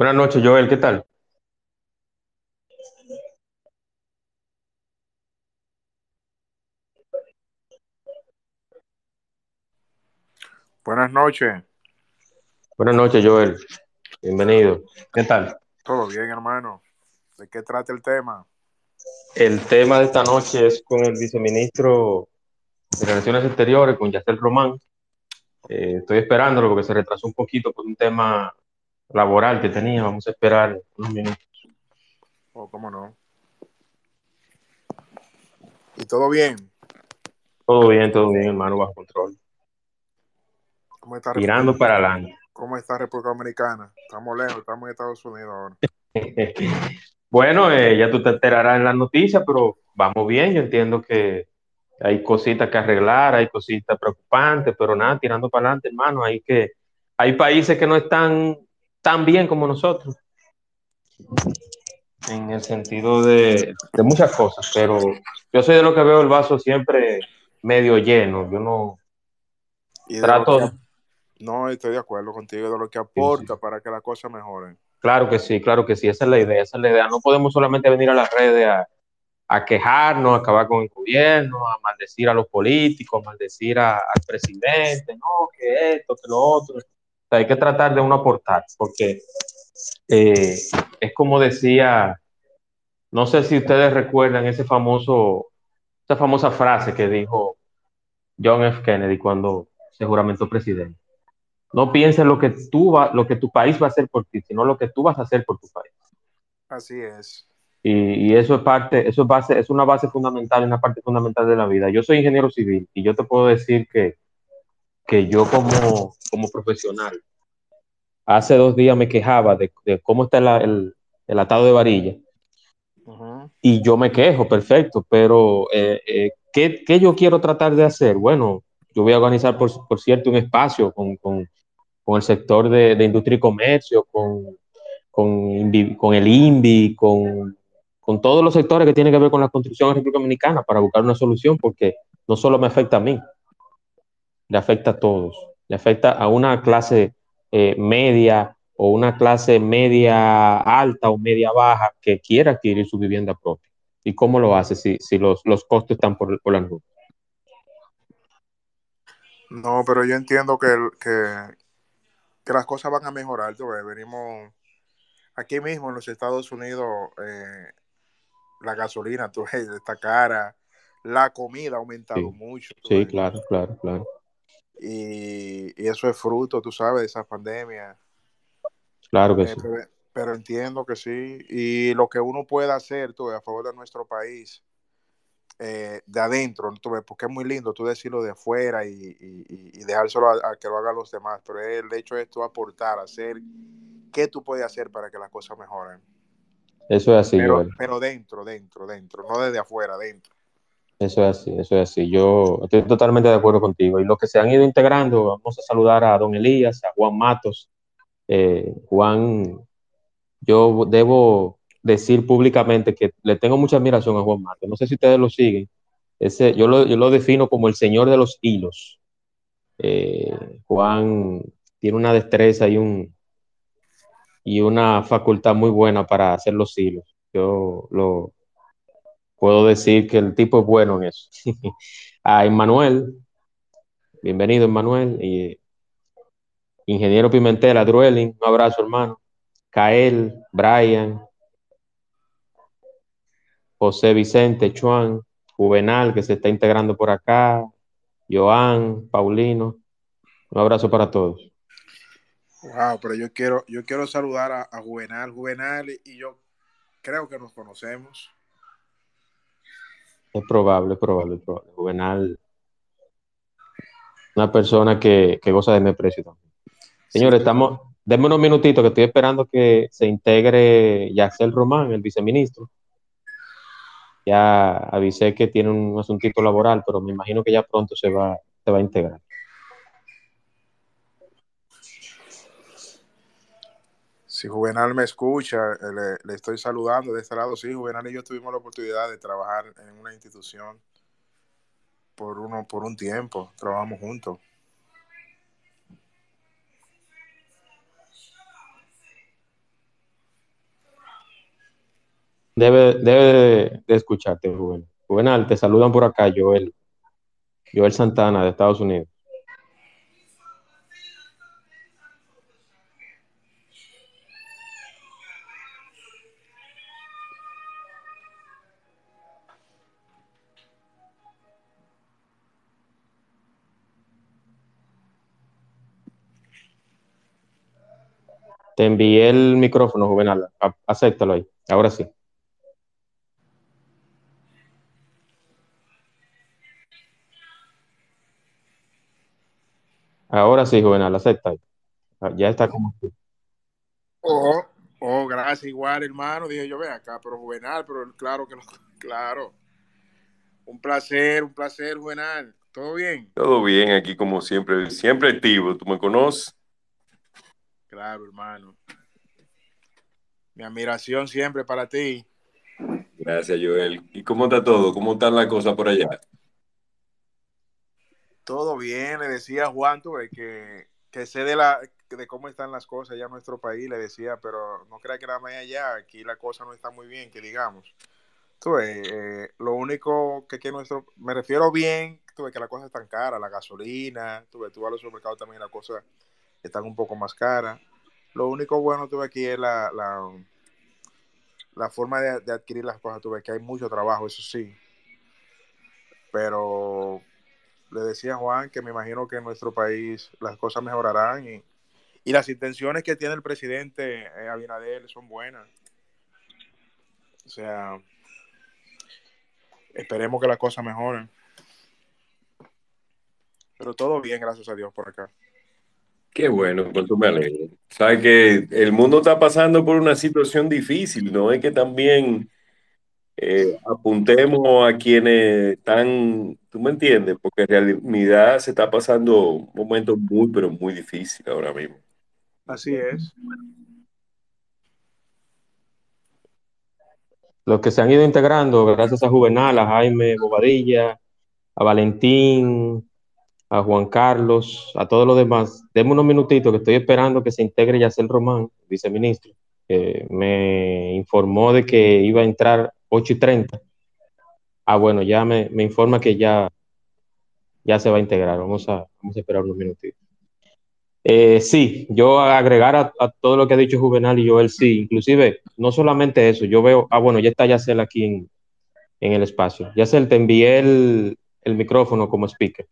Buenas noches, Joel, ¿qué tal? Buenas noches. Buenas noches, Joel. Bienvenido. ¿Qué tal? Todo bien, hermano. ¿De qué trata el tema? El tema de esta noche es con el viceministro de Relaciones Exteriores, con Yacel Román. Eh, estoy esperándolo porque se retrasó un poquito por un tema laboral que tenía. Vamos a esperar unos minutos. Oh, cómo no. ¿Y todo bien? Todo bien, todo bien, hermano, bajo control. ¿Cómo está Tirando para adelante. ¿Cómo está República Dominicana? Estamos lejos, estamos en Estados Unidos ahora. Bueno, eh, ya tú te enterarás en las noticias, pero vamos bien. Yo entiendo que hay cositas que arreglar, hay cositas preocupantes, pero nada, tirando para adelante, hermano. Hay que, hay países que no están tan bien como nosotros, en el sentido de, de muchas cosas, pero yo soy de lo que veo el vaso siempre medio lleno. Yo no trato, que- no, estoy de acuerdo contigo, de lo que aporta para que las cosas mejoren. Claro que sí, claro que sí, esa es la idea, esa es la idea. No podemos solamente venir a las redes a, a quejarnos, a acabar con el gobierno, a maldecir a los políticos, a maldecir a- al presidente, no, que esto, que lo otro. Sea, hay que tratar de uno aportar, porque eh, es como decía, no sé si ustedes recuerdan ese famoso, esa famosa frase que dijo John F. Kennedy cuando se juramentó presidente. No pienses lo que tú va, lo que tu país va a hacer por ti, sino lo que tú vas a hacer por tu país. Así es. Y, y eso es parte, eso es base, es una base fundamental, una parte fundamental de la vida. Yo soy ingeniero civil y yo te puedo decir que, que yo como, como profesional, hace dos días me quejaba de, de cómo está el, el, el atado de varilla Ujú. y yo me quejo, perfecto, pero eh, eh, ¿qué, qué yo quiero tratar de hacer? Bueno, yo voy a organizar, por, por cierto, un espacio con, con, con el sector de, de industria y comercio, con, con, con el INVI, con, con todos los sectores que tienen que ver con la construcción en República Dominicana para buscar una solución, porque no solo me afecta a mí, le afecta a todos, le afecta a una clase eh, media o una clase media alta o media baja que quiera adquirir su vivienda propia. ¿Y cómo lo hace si, si los, los costos están por, por las nubes? No, pero yo entiendo que, que, que las cosas van a mejorar. tú ves, Venimos aquí mismo en los Estados Unidos, eh, la gasolina tú ves, está cara, la comida ha aumentado Sí. mucho. Sí, claro, claro, claro. Y, y eso es fruto, tú sabes, de esa pandemia. Claro que Eh, sí. pero, pero entiendo que sí. Y lo que uno puede hacer tú, a favor de nuestro país, eh, de adentro, tú ves, porque es muy lindo tú decirlo de afuera y, y, y- y dejárselo a, a que lo hagan los demás. Pero el hecho es tú aportar, hacer qué tú puedes hacer para que las cosas mejoren. Eso es así, Pero, Joel. pero dentro, dentro, dentro, no desde afuera, dentro. Eso es así, eso es así. Yo estoy totalmente de acuerdo contigo. Y los que se han ido integrando, vamos a saludar a don Elías, a Juan Matos. Eh, Juan, yo debo decir públicamente que le tengo mucha admiración a Juan Matos. No sé si ustedes lo siguen. Ese, yo, lo, yo lo defino como el señor de los hilos. Eh, Juan tiene una destreza y, un, y una facultad muy buena para hacer los hilos. Yo lo puedo decir que el tipo es bueno en eso. a Emmanuel, bienvenido Emmanuel, y Ingeniero Pimentel, a Druelin, un abrazo hermano, Kael, Brian, José Vicente, Chuan, Juvenal, que se está integrando por acá, Joan, Paulino, un abrazo para todos. Wow, pero yo quiero, yo quiero saludar a, Juvenal, Juvenal, y yo creo que nos conocemos. Es probable, es probable, es probable. Juvenal, una persona que, que goza de mi aprecio también. Señores, Sí, estamos, denme unos minutitos que estoy esperando que se integre Yacel Román, el viceministro. Ya avisé que tiene un asuntito laboral, pero me imagino que ya pronto se va, se va a integrar. si Juvenal me escucha, eh, le, estoy saludando de este lado. Sí, Juvenal y yo tuvimos la oportunidad de trabajar en una institución por, uno, por un tiempo, trabajamos juntos. Debe, debe de escucharte, Juvenal. Juvenal, te saludan por acá, Joel. Joel Santana, de Estados Unidos. Te envié el micrófono, Juvenal. Acéptalo ahí. Ahora sí. Ahora sí, Juvenal, acepta. Ya está como Oh, oh, gracias, igual, hermano. Dije yo, ve acá, pero Juvenal, pero claro que no, claro. Un placer, un placer, Juvenal. ¿Todo bien? Todo bien aquí, como siempre, siempre activo. ¿Tú me conoces? Claro, hermano. Mi admiración siempre para ti. Gracias, Joel. ¿Y cómo está todo? ¿Cómo están las cosas por allá? Todo bien, le decía a Juan, tuve que, que sé de, la, de cómo están las cosas allá en nuestro país, le decía, pero no crea que nada más allá, aquí la cosa no está muy bien, que digamos. Tuve, eh, lo único que, que nuestro, me refiero bien, tuve que la cosa es tan cara, la gasolina, tuve, tú a los supermercados también las cosas están un poco más caras. Lo único bueno tuve aquí es la, la, la forma de, adquirir las cosas. Tuve que hay mucho trabajo, eso sí. Pero le decía a Juan que me imagino que en nuestro país las cosas mejorarán y, y las intenciones que tiene el presidente eh, Abinader son buenas. O sea, esperemos que las cosas mejoren. Pero todo bien, gracias a Dios por acá. Qué bueno, pues tú me alegro. Sabes que el mundo está pasando por una situación difícil, ¿no? Es que también eh, apuntemos a quienes están, tú me entiendes, porque en realidad se está pasando un momento muy, pero muy difícil ahora mismo. Así es. Los que se han ido integrando, gracias a Juvenal, a Jaime Bobadilla, a Valentín, a Juan Carlos, a todos los demás. Deme unos minutitos que estoy esperando que se integre Yacel Román, viceministro. Eh, me informó de que iba a entrar 8 y 30. Ah, bueno, ya me, me, informa que ya, ya se va a integrar. Vamos a, vamos a esperar unos minutitos. Eh, sí, yo agregar a, a, todo lo que ha dicho Juvenal y Joel, sí, inclusive, no solamente eso, yo veo, ah, bueno, ya está Yacel aquí en, en el espacio. Yacel, te envié el, el micrófono como speaker.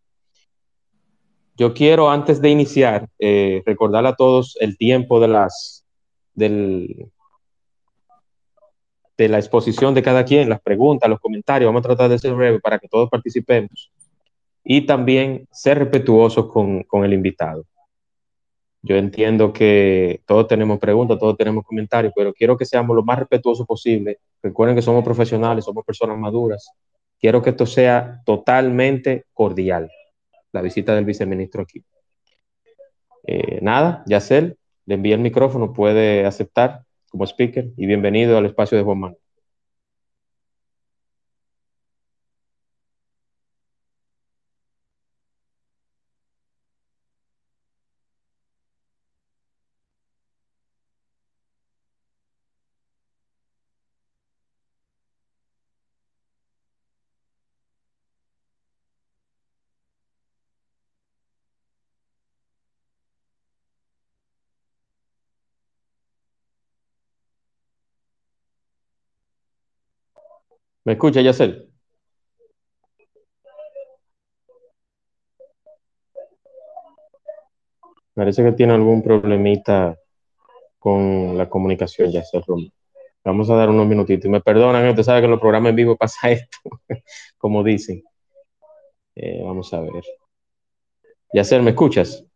Yo quiero, antes de iniciar, eh, recordarle a todos el tiempo de las del, de la exposición de cada quien, las preguntas, los comentarios. Vamos a tratar de ser breve para que todos participemos. Y también ser respetuosos con, con el invitado. Yo entiendo que todos tenemos preguntas, todos tenemos comentarios, pero quiero que seamos lo más respetuosos posible. Recuerden que somos profesionales, somos personas maduras. Quiero que esto sea totalmente cordial la visita del viceministro aquí. Eh, nada, Yacel, le envío el micrófono, puede aceptar como speaker y bienvenido al espacio de Juan Manuel. ¿Me escucha, Yacel? Parece que tiene algún problemita con la comunicación, Yacel. Vamos a dar unos minutitos. Y me perdonan, usted sabe que en los programas en vivo pasa esto, como dicen. Eh, vamos a ver. Yacel, ¿me escuchas?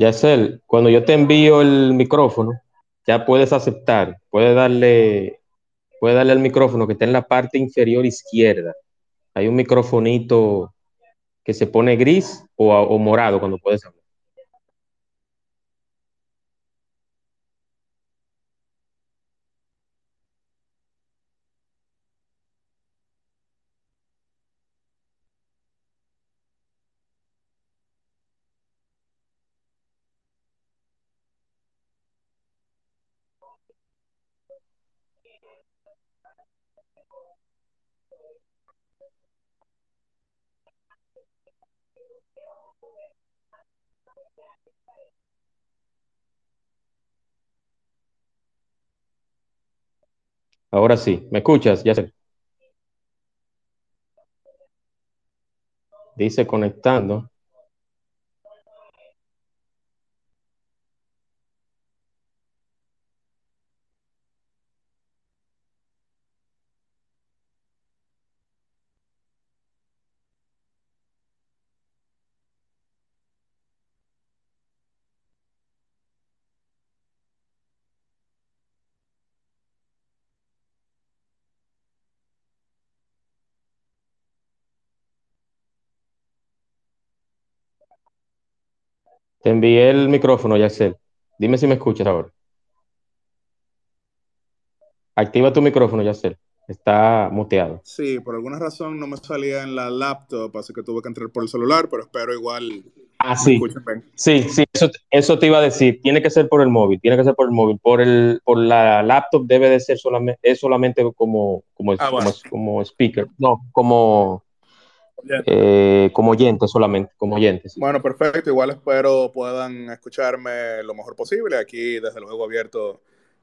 Yacel, cuando yo te envío el micrófono, ya puedes aceptar, puedes darle, puedes darle al micrófono que está en la parte inferior izquierda. Hay un microfonito que se pone gris o, o morado cuando puedes hablar. Ahora sí, ¿me escuchas? Ya sé. Dice conectando. Te envié el micrófono, Yaxel. Dime si me escuchas ahora. Activa tu micrófono, Yaxel. Está muteado. Sí, por alguna razón no me salía en la laptop, así que tuve que entrar por el celular, pero espero igual. Ah, sí. Sí, sí, eso, eso, te iba a decir. Tiene que ser por el móvil, tiene que ser por el móvil. Por el, por la laptop debe de ser solamente, es solamente como, como, ah, como, como speaker. No, como eh, como oyente solamente, como oyente. Bueno, perfecto. Igual espero puedan escucharme lo mejor posible. Aquí, desde luego, abierto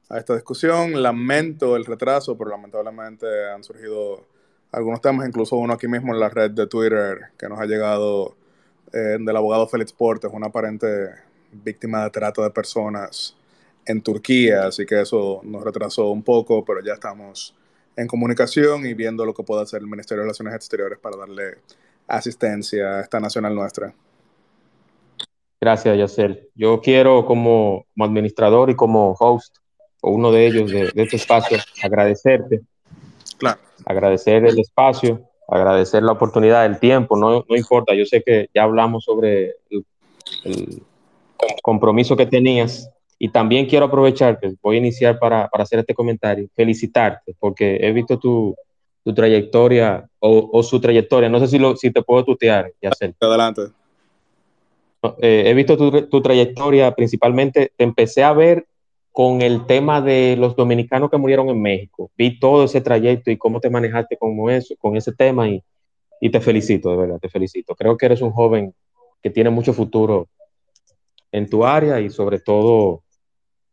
a esta discusión. Lamento el retraso, pero lamentablemente han surgido algunos temas, incluso uno aquí mismo en la red de Twitter que nos ha llegado eh, del abogado Félix Portes, una aparente víctima de trata de personas en Turquía. Así que eso nos retrasó un poco, pero ya estamos en comunicación y viendo lo que puede hacer el Ministerio de Relaciones Exteriores para darle asistencia a esta nacional nuestra. Gracias, Yacel. Yo quiero como, administrador y como host, o uno de ellos de, este espacio, agradecerte. Claro. Agradecer el espacio, agradecer la oportunidad, el tiempo, no, no importa. Yo sé que ya hablamos sobre el compromiso que tenías y también quiero aprovechar, que voy a iniciar para, para, hacer este comentario, felicitarte, porque he visto tu, tu trayectoria o, o, su trayectoria. No sé si, lo, si te puedo tutear, ya sé. Adelante. Eh, he visto tu, tu, trayectoria, principalmente te empecé a ver con el tema de los dominicanos que murieron en México. Vi todo ese trayecto y cómo te manejaste con, eso, con ese tema y, y te felicito, de verdad, te felicito. Creo que eres un joven que tiene mucho futuro en tu área y sobre todo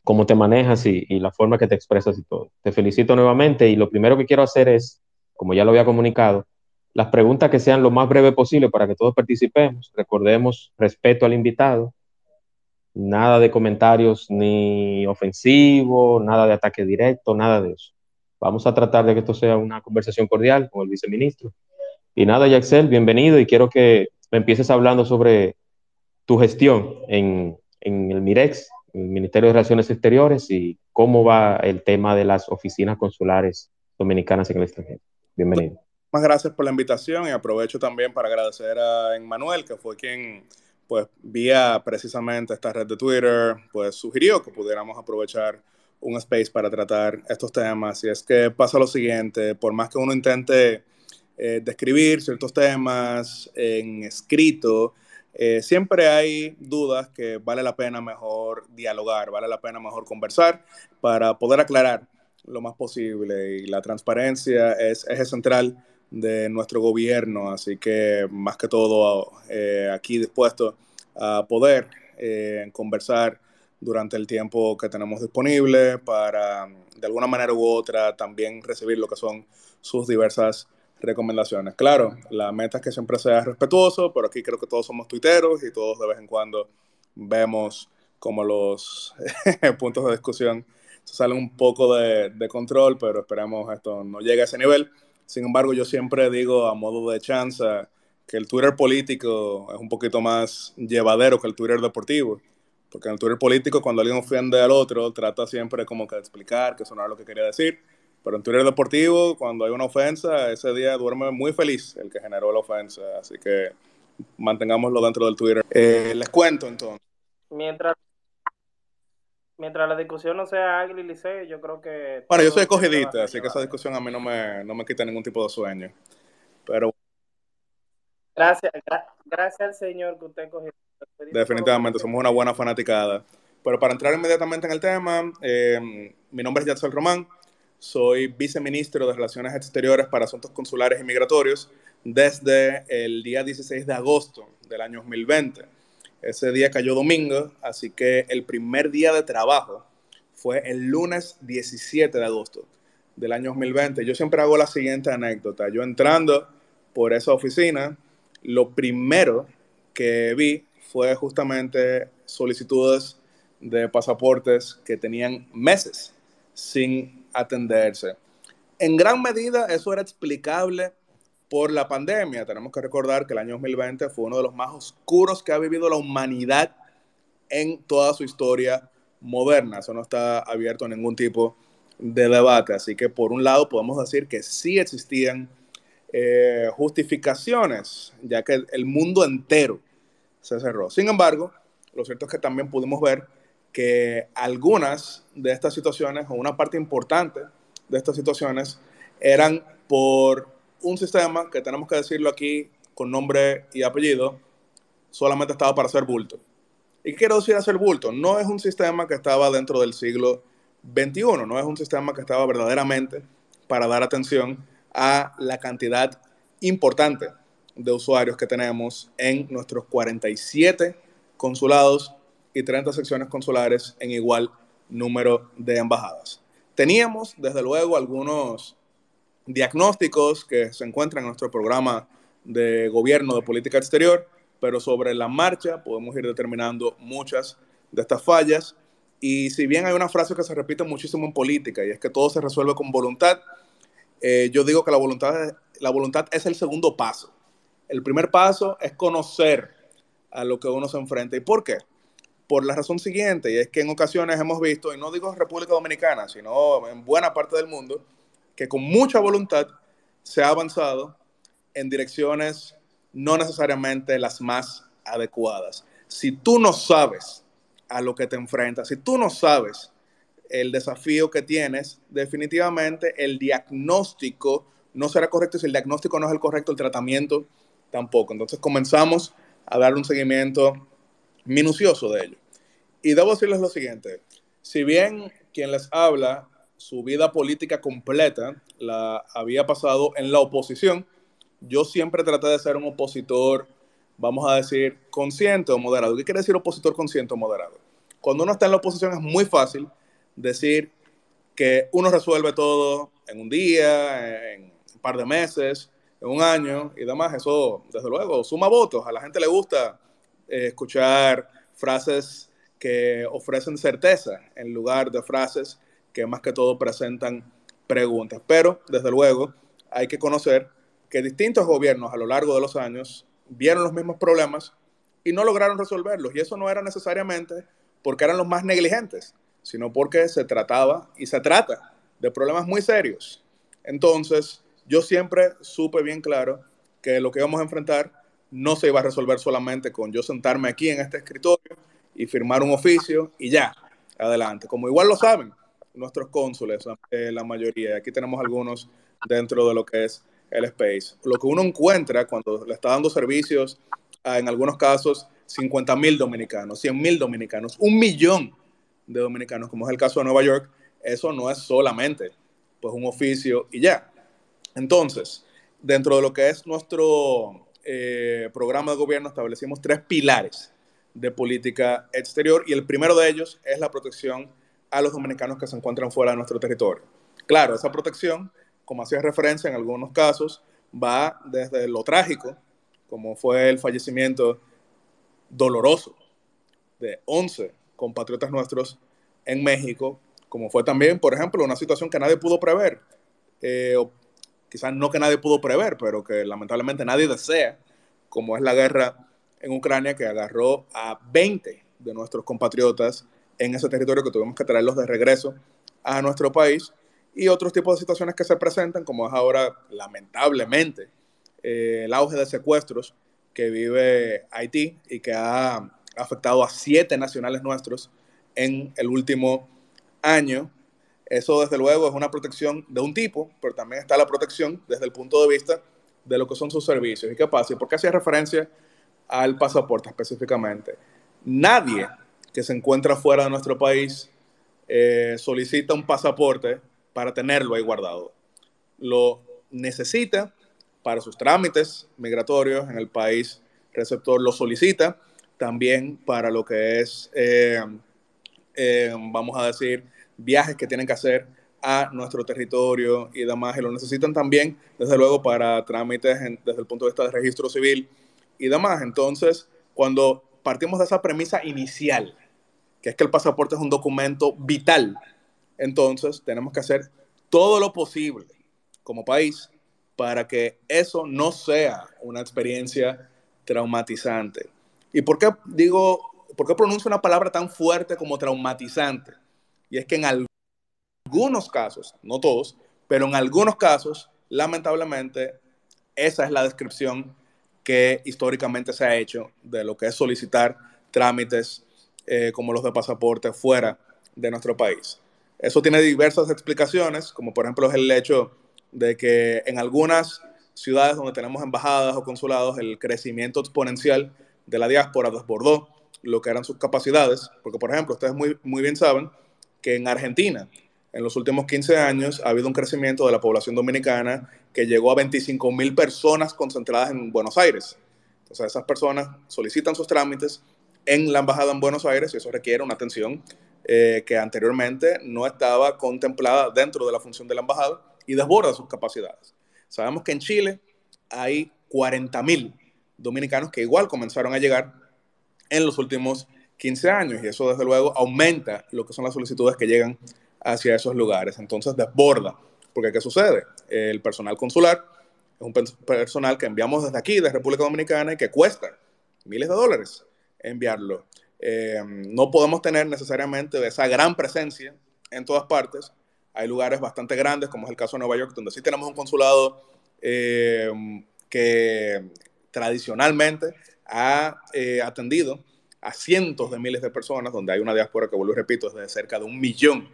cómo te manejas y, la forma que te expresas y todo. Te felicito nuevamente y lo primero que quiero hacer es, como ya lo había comunicado, las preguntas que sean lo más breve posible para que todos participemos. Recordemos respeto al invitado, nada de comentarios ni ofensivos, nada de ataque directo, nada de eso. Vamos a tratar de que esto sea una conversación cordial con el viceministro. Y nada, Yaxel, bienvenido y quiero que me empieces hablando sobre tu gestión en, el MIREX Ministerio de Relaciones Exteriores y cómo va el tema de las oficinas consulares dominicanas en el extranjero. Bienvenido. Muchas gracias por la invitación y aprovecho también para agradecer a Emmanuel, que fue quien, pues, vía precisamente esta red de Twitter, pues sugirió que pudiéramos aprovechar un space para tratar estos temas. Y es que pasa lo siguiente, por más que uno intente eh, describir ciertos temas en escrito, eh, siempre hay dudas que vale la pena mejor dialogar, vale la pena mejor conversar para poder aclarar lo más posible. Y la transparencia es eje central de nuestro gobierno, así que más que todo eh, aquí dispuesto a poder eh, conversar durante el tiempo que tenemos disponible para de alguna manera u otra también recibir lo que son sus diversas recomendaciones. Claro, la meta es que siempre sea respetuoso, pero aquí creo que todos somos tuiteros y todos de vez en cuando vemos como los puntos de discusión salen un poco de, control, pero esperemos esto no llegue a ese nivel. Sin embargo, yo siempre digo a modo de chanza que el Twitter político es un poquito más llevadero que el Twitter deportivo, Porque en el Twitter político, cuando alguien ofende al otro, trata siempre como que de explicar, que era lo que quería decir. Pero en Twitter deportivo, cuando hay una ofensa, ese día duerme muy feliz el que generó la ofensa. Así que mantengámoslo dentro del Twitter. Eh, les cuento entonces. Mientras, mientras la discusión no sea Águila y Liceo, yo creo que... Bueno, yo soy escogidita, así que esa discusión a mí no me, no me quita ningún tipo de sueño. Pero... Gracias, gra gracias al Señor que usted cogió. Definitivamente, somos una buena fanaticada. Pero para entrar inmediatamente en el tema, eh, mi nombre es Yatzel Román, soy viceministro de Relaciones Exteriores para Asuntos Consulares y Migratorios desde el día 16 de agosto del año 2020. Ese día cayó domingo, así que el primer día de trabajo fue el lunes 17 de agosto del año 2020. Yo siempre hago la siguiente anécdota. Yo entrando por esa oficina, lo primero que vi fue justamente solicitudes de pasaportes que tenían meses sin atenderse. En gran medida eso era explicable por la pandemia. Tenemos que recordar que el año 2020 fue uno de los más oscuros que ha vivido la humanidad en toda su historia moderna. Eso no está abierto a ningún tipo de debate. Así que por un lado podemos decir que sí existían eh, justificaciones, ya que el mundo entero se cerró. Sin embargo, lo cierto es que también pudimos ver que algunas de estas situaciones, o una parte importante de estas situaciones, eran por un sistema que tenemos que decirlo aquí con nombre y apellido, solamente estaba para hacer bulto. ¿Y qué quiero decir hacer bulto? No es un sistema que estaba dentro del siglo XXI, no es un sistema que estaba verdaderamente para dar atención a la cantidad importante de usuarios que tenemos en nuestros 47 consulados y 30 secciones consulares en igual número de embajadas. Teníamos, desde luego, algunos diagnósticos que se encuentran en nuestro programa de gobierno de política exterior, pero sobre la marcha podemos ir determinando muchas de estas fallas. Y si bien hay una frase que se repite muchísimo en política y es que todo se resuelve con voluntad, eh, yo digo que la voluntad, la voluntad es el segundo paso. El primer paso es conocer a lo que uno se enfrenta. ¿Y por qué? Por la razón siguiente, y es que en ocasiones hemos visto, y no digo República Dominicana, sino en buena parte del mundo, que con mucha voluntad se ha avanzado en direcciones no necesariamente las más adecuadas. Si tú no sabes a lo que te enfrentas, si tú no sabes el desafío que tienes, definitivamente el diagnóstico no será correcto. Si el diagnóstico no es el correcto, el tratamiento tampoco. Entonces comenzamos a dar un seguimiento minucioso de ello. Y debo decirles lo siguiente, si bien quien les habla, su vida política completa la había pasado en la oposición, yo siempre traté de ser un opositor, vamos a decir, consciente o moderado. ¿Qué quiere decir opositor consciente o moderado? Cuando uno está en la oposición es muy fácil decir que uno resuelve todo en un día, en un par de meses, en un año y demás. Eso, desde luego, suma votos. A la gente le gusta eh, escuchar frases que ofrecen certeza en lugar de frases que más que todo presentan preguntas. Pero, desde luego, hay que conocer que distintos gobiernos a lo largo de los años vieron los mismos problemas y no lograron resolverlos. Y eso no era necesariamente porque eran los más negligentes, sino porque se trataba y se trata de problemas muy serios. Entonces, yo siempre supe bien claro que lo que íbamos a enfrentar no se iba a resolver solamente con yo sentarme aquí en este escritorio y firmar un oficio y ya, adelante. Como igual lo saben nuestros cónsules, eh, la mayoría, aquí tenemos algunos dentro de lo que es el space. Lo que uno encuentra cuando le está dando servicios a, en algunos casos, 50 mil dominicanos, 100 mil dominicanos, un millón de dominicanos, como es el caso de Nueva York, eso no es solamente pues un oficio y ya. Entonces, dentro de lo que es nuestro eh, programa de gobierno, establecimos tres pilares de política exterior y el primero de ellos es la protección a los dominicanos que se encuentran fuera de nuestro territorio. Claro, esa protección, como hacía referencia en algunos casos, va desde lo trágico, como fue el fallecimiento doloroso de 11 compatriotas nuestros en México, como fue también, por ejemplo, una situación que nadie pudo prever, eh, quizás no que nadie pudo prever, pero que lamentablemente nadie desea, como es la guerra en Ucrania que agarró a 20, de nuestros compatriotas en ese territorio que tuvimos que traerlos de regreso a nuestro país y otros tipos de situaciones que se presentan, como es ahora lamentablemente eh, el auge de secuestros que vive Haití y que ha afectado a siete nacionales nuestros en el último año. Eso desde luego es una protección de un tipo, pero también está la protección desde el punto de vista de lo que son sus servicios. ¿Y qué pasa? ¿Y por qué hacía referencia al pasaporte específicamente? Nadie que se encuentra fuera de nuestro país eh, solicita un pasaporte para tenerlo ahí guardado. Lo necesita para sus trámites migratorios en el país receptor, lo solicita también para lo que es, eh, eh, vamos a decir, viajes que tienen que hacer a nuestro territorio y demás, y lo necesitan también, desde luego, para trámites desde el punto de vista de registro civil y demás. Entonces, cuando partimos de esa premisa inicial, que es que el pasaporte es un documento vital, entonces tenemos que hacer todo lo posible como país para que eso no sea una experiencia traumatizante. ¿Y por qué digo, por qué pronuncio una palabra tan fuerte como traumatizante? Y es que en algunos casos, no todos, pero en algunos casos, lamentablemente, esa es la descripción que históricamente se ha hecho de lo que es solicitar trámites eh, como los de pasaporte fuera de nuestro país. Eso tiene diversas explicaciones, como por ejemplo es el hecho de que en algunas ciudades donde tenemos embajadas o consulados, el crecimiento exponencial de la diáspora desbordó lo que eran sus capacidades, porque por ejemplo, ustedes muy, muy bien saben que en Argentina, en los últimos 15 años, ha habido un crecimiento de la población dominicana que llegó a 25 mil personas concentradas en Buenos Aires. Entonces, esas personas solicitan sus trámites en la embajada en Buenos Aires y eso requiere una atención eh, que anteriormente no estaba contemplada dentro de la función de la embajada y desborda sus capacidades. Sabemos que en Chile hay 40 mil dominicanos que igual comenzaron a llegar en los últimos 15 años y eso desde luego aumenta lo que son las solicitudes que llegan hacia esos lugares. Entonces desborda, porque ¿qué sucede? El personal consular es un personal que enviamos desde aquí, de República Dominicana, y que cuesta miles de dólares enviarlo. Eh, no podemos tener necesariamente esa gran presencia en todas partes. Hay lugares bastante grandes, como es el caso de Nueva York, donde sí tenemos un consulado eh, que tradicionalmente ha eh, atendido a cientos de miles de personas, donde hay una diáspora que, vuelvo y repito, es de cerca de un millón,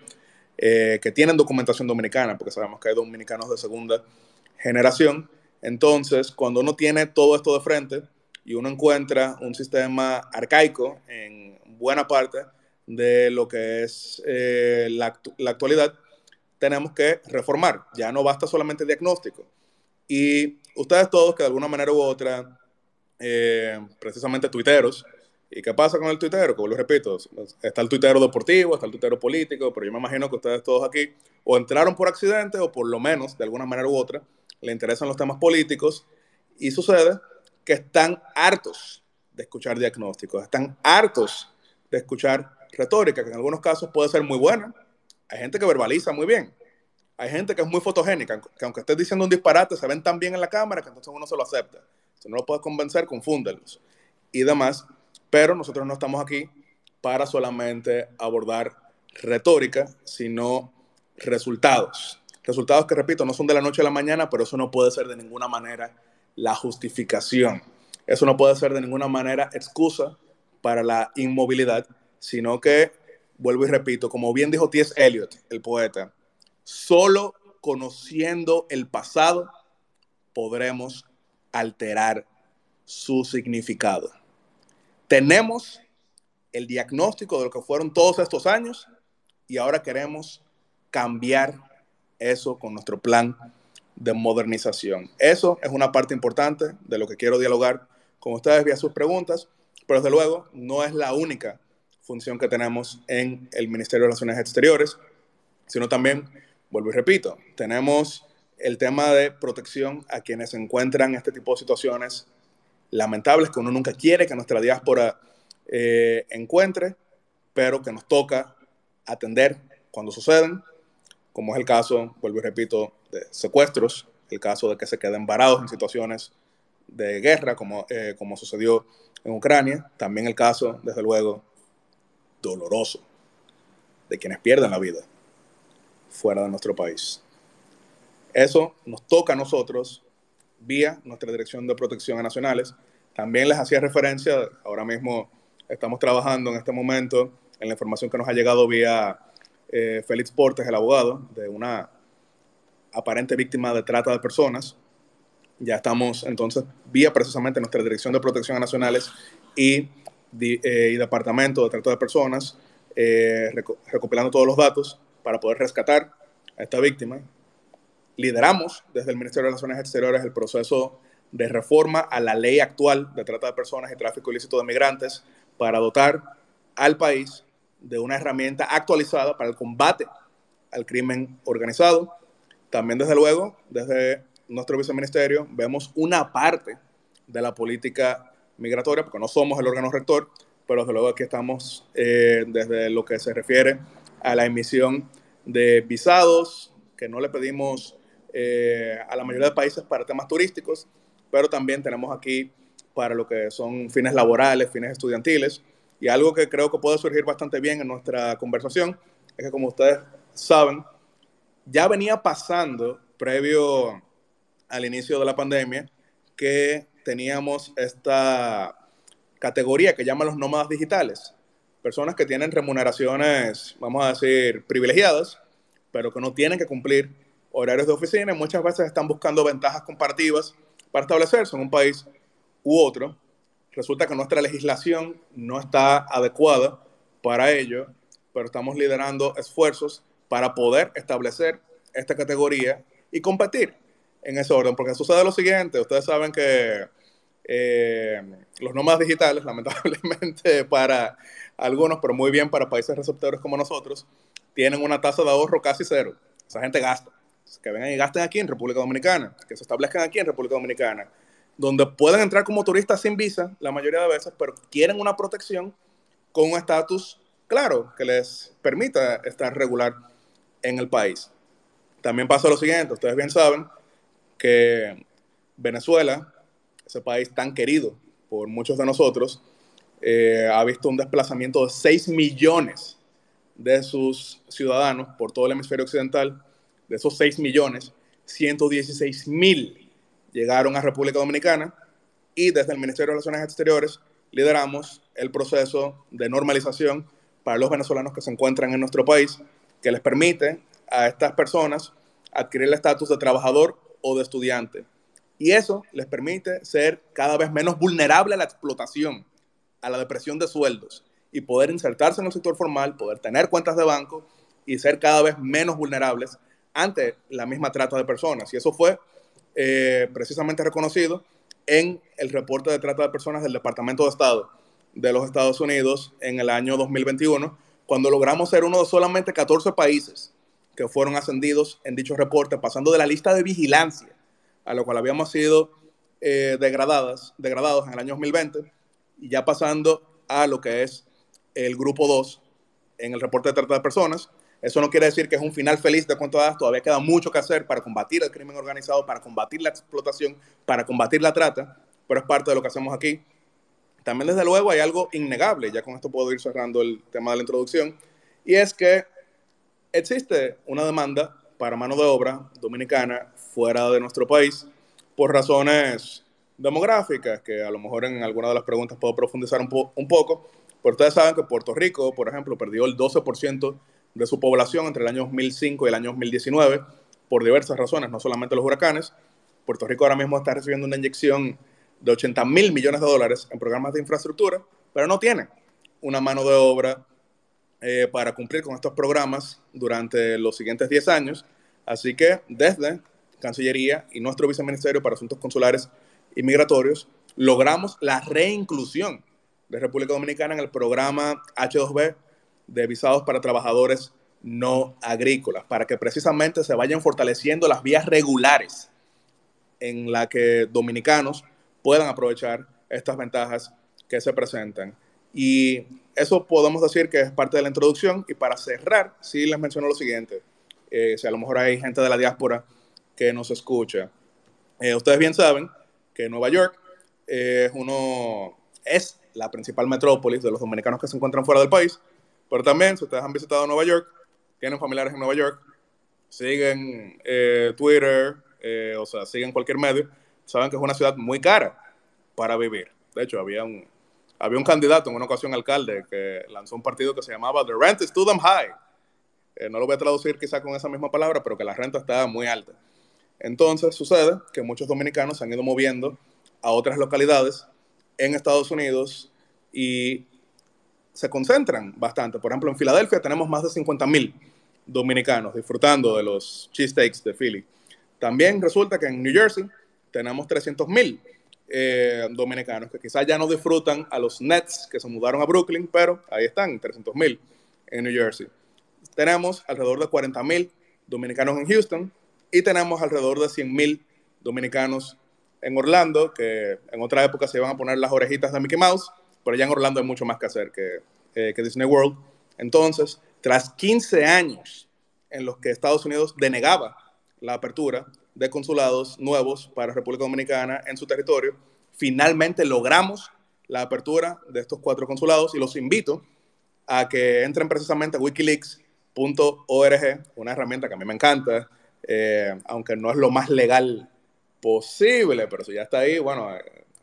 que tienen documentación dominicana, porque sabemos que hay dominicanos de segunda generación. Entonces, cuando uno tiene todo esto de frente, y uno encuentra un sistema arcaico en buena parte de lo que es eh, la, actualidad, tenemos que reformar. Ya no basta solamente el diagnóstico. Y ustedes todos, que de alguna manera u otra, eh, precisamente tuiteros, ¿y qué pasa con el tuitero? Como lo repito, está el tuitero deportivo, está el tuitero político, pero yo me imagino que ustedes todos aquí o entraron por accidente o por lo menos, de alguna manera u otra, le interesan los temas políticos y sucede que están hartos de escuchar diagnósticos, están hartos de escuchar retórica, que en algunos casos puede ser muy buena. Hay gente que verbaliza muy bien. Hay gente que es muy fotogénica, que aunque estés diciendo un disparate, se ven tan bien en la cámara que entonces uno se lo acepta. Si no lo puedes convencer, confúndelos y demás. Pero nosotros no estamos aquí para solamente abordar retórica, sino resultados. Resultados que, repito, no son de la noche a la mañana, pero eso no puede ser de ninguna manera la justificación. Eso no puede ser de ninguna manera excusa para la inmovilidad, sino que, vuelvo y repito, como bien dijo T.S. Eliot, el poeta, solo conociendo el pasado podremos alterar su significado. Tenemos el diagnóstico de lo que fueron todos estos años y ahora queremos cambiar eso con nuestro plan de modernización. Eso es una parte importante de lo que quiero dialogar con ustedes vía sus preguntas, pero desde luego no es la única función que tenemos en el Ministerio de Relaciones Exteriores, sino también, vuelvo y repito, tenemos el tema de protección a quienes se encuentran en este tipo de situaciones lamentables que uno nunca quiere que nuestra diáspora eh, encuentre, pero que nos toca atender cuando suceden, como es el caso, vuelvo y repito, de secuestros, el caso de que se queden varados en situaciones de guerra, como, eh, como sucedió en Ucrania, también el caso, desde luego, doloroso de quienes pierden la vida fuera de nuestro país. Eso nos toca a nosotros vía nuestra Dirección de Protección a Nacionales. También les hacía referencia, ahora mismo estamos trabajando en este momento en la información que nos ha llegado vía eh, Félix Portes, el abogado, de una aparente víctima de trata de personas. Ya estamos entonces vía precisamente nuestra Dirección de Protección a Nacionales y, eh, y Departamento de Trata de Personas, eh, recopilando todos los datos para poder rescatar a esta víctima lideramos desde el Ministerio de Relaciones Exteriores el proceso de reforma a la ley actual de trata de personas y tráfico ilícito de migrantes para dotar al país de una herramienta actualizada para el combate al crimen organizado. También, desde luego, desde nuestro viceministerio, vemos una parte de la política migratoria, porque no somos el órgano rector, pero desde luego aquí estamos eh, desde lo que se refiere a la emisión de visados, que no le pedimos eh, a la mayoría de países para temas turísticos, pero también tenemos aquí para lo que son fines laborales, fines estudiantiles. Y algo que creo que puede surgir bastante bien en nuestra conversación es que, como ustedes saben, ya venía pasando previo al inicio de la pandemia que teníamos esta categoría que llaman los nómadas digitales. Personas que tienen remuneraciones, vamos a decir, privilegiadas, pero que no tienen que cumplir horarios de oficina muchas veces están buscando ventajas comparativas para establecerse en un país u otro. Resulta que nuestra legislación no está adecuada para ello, pero estamos liderando esfuerzos para poder establecer esta categoría y competir en ese orden, porque sucede lo siguiente, ustedes saben que eh, los nómadas digitales, lamentablemente para algunos, pero muy bien para países receptores como nosotros, tienen una tasa de ahorro casi cero. Esa gente gasta que vengan y gasten aquí en República Dominicana, que se establezcan aquí en República Dominicana, donde pueden entrar como turistas sin visa la mayoría de veces, pero quieren una protección con un estatus claro que les permita estar regular en el país. También pasa lo siguiente, ustedes bien saben que Venezuela, ese país tan querido por muchos de nosotros, eh, ha visto un desplazamiento de 6 millones de sus ciudadanos por todo el hemisferio occidental de esos 6 millones, 116 mil llegaron a República Dominicana y desde el Ministerio de Relaciones Exteriores lideramos el proceso de normalización para los venezolanos que se encuentran en nuestro país, que les permite a estas personas adquirir el estatus de trabajador o de estudiante. Y eso les permite ser cada vez menos vulnerable a la explotación, a la depresión de sueldos y poder insertarse en el sector formal, poder tener cuentas de banco y ser cada vez menos vulnerables ante la misma trata de personas. Y eso fue eh, precisamente reconocido en el reporte de trata de personas del Departamento de Estado de los Estados Unidos en el año 2021, cuando logramos ser uno de solamente 14 países que fueron ascendidos en dicho reporte, pasando de la lista de vigilancia a lo cual habíamos sido eh, degradadas, degradados en el año 2020 y ya pasando a lo que es el grupo 2 en el reporte de trata de personas, eso no quiere decir que es un final feliz de cuento de Todavía queda mucho que hacer para combatir el crimen organizado, para combatir la explotación, para combatir la trata, pero es parte de lo que hacemos aquí. También, desde luego, hay algo innegable, ya con esto puedo ir cerrando el tema de la introducción, y es que existe una demanda para mano de obra dominicana fuera de nuestro país por razones demográficas, que a lo mejor en alguna de las preguntas puedo profundizar un, un poco, pero ustedes saben que Puerto Rico, por ejemplo, perdió el 12% de su población entre el año 2005 y el año 2019 por diversas razones, no solamente los huracanes. Puerto Rico ahora mismo está recibiendo una inyección de 80 mil millones de dólares en programas de infraestructura, pero no tiene una mano de obra eh, para cumplir con estos programas durante los siguientes 10 años. Así que desde Cancillería y nuestro Viceministerio para Asuntos Consulares y Migratorios logramos la reinclusión de República Dominicana en el programa H2B de visados para trabajadores no agrícolas, para que precisamente se vayan fortaleciendo las vías regulares en la que dominicanos puedan aprovechar estas ventajas que se presentan. Y eso podemos decir que es parte de la introducción. Y para cerrar, sí les menciono lo siguiente. Eh, si a lo mejor hay gente de la diáspora que nos escucha. Eh, ustedes bien saben que Nueva York es uno, es la principal metrópolis de los dominicanos que se encuentran fuera del país Pero también, si ustedes han visitado Nueva York, tienen familiares en Nueva York, siguen eh, Twitter, eh, o sea, siguen cualquier medio, saben que es una ciudad muy cara para vivir. De hecho, había un, había un candidato en una ocasión alcalde que lanzó un partido que se llamaba The Rent is Too Damn High. Eh, no lo voy a traducir quizá con esa misma palabra, pero que la renta está muy alta. Entonces sucede que muchos dominicanos se han ido moviendo a otras localidades en Estados Unidos y se concentran bastante. Por ejemplo, en Filadelfia tenemos más de 50 mil dominicanos disfrutando de los cheesesteaks de Philly. También resulta que en New Jersey tenemos 300 mil eh, dominicanos que quizás ya no disfrutan a los Nets que se mudaron a Brooklyn, pero ahí están, 300 mil en New Jersey. Tenemos alrededor de 40 mil dominicanos en Houston y tenemos alrededor de 100 mil dominicanos en Orlando, que en otra época se iban a poner las orejitas de Mickey Mouse, pero ya en Orlando hay mucho más que hacer que, eh, Disney World. Entonces, tras 15 años en los que Estados Unidos denegaba la apertura de consulados nuevos para República Dominicana en su territorio, finalmente logramos la apertura de estos cuatro consulados y los invito a que entren precisamente a wikileaks.org, una herramienta que a mí me encanta, eh, aunque no es lo más legal posible, pero si ya está ahí, bueno,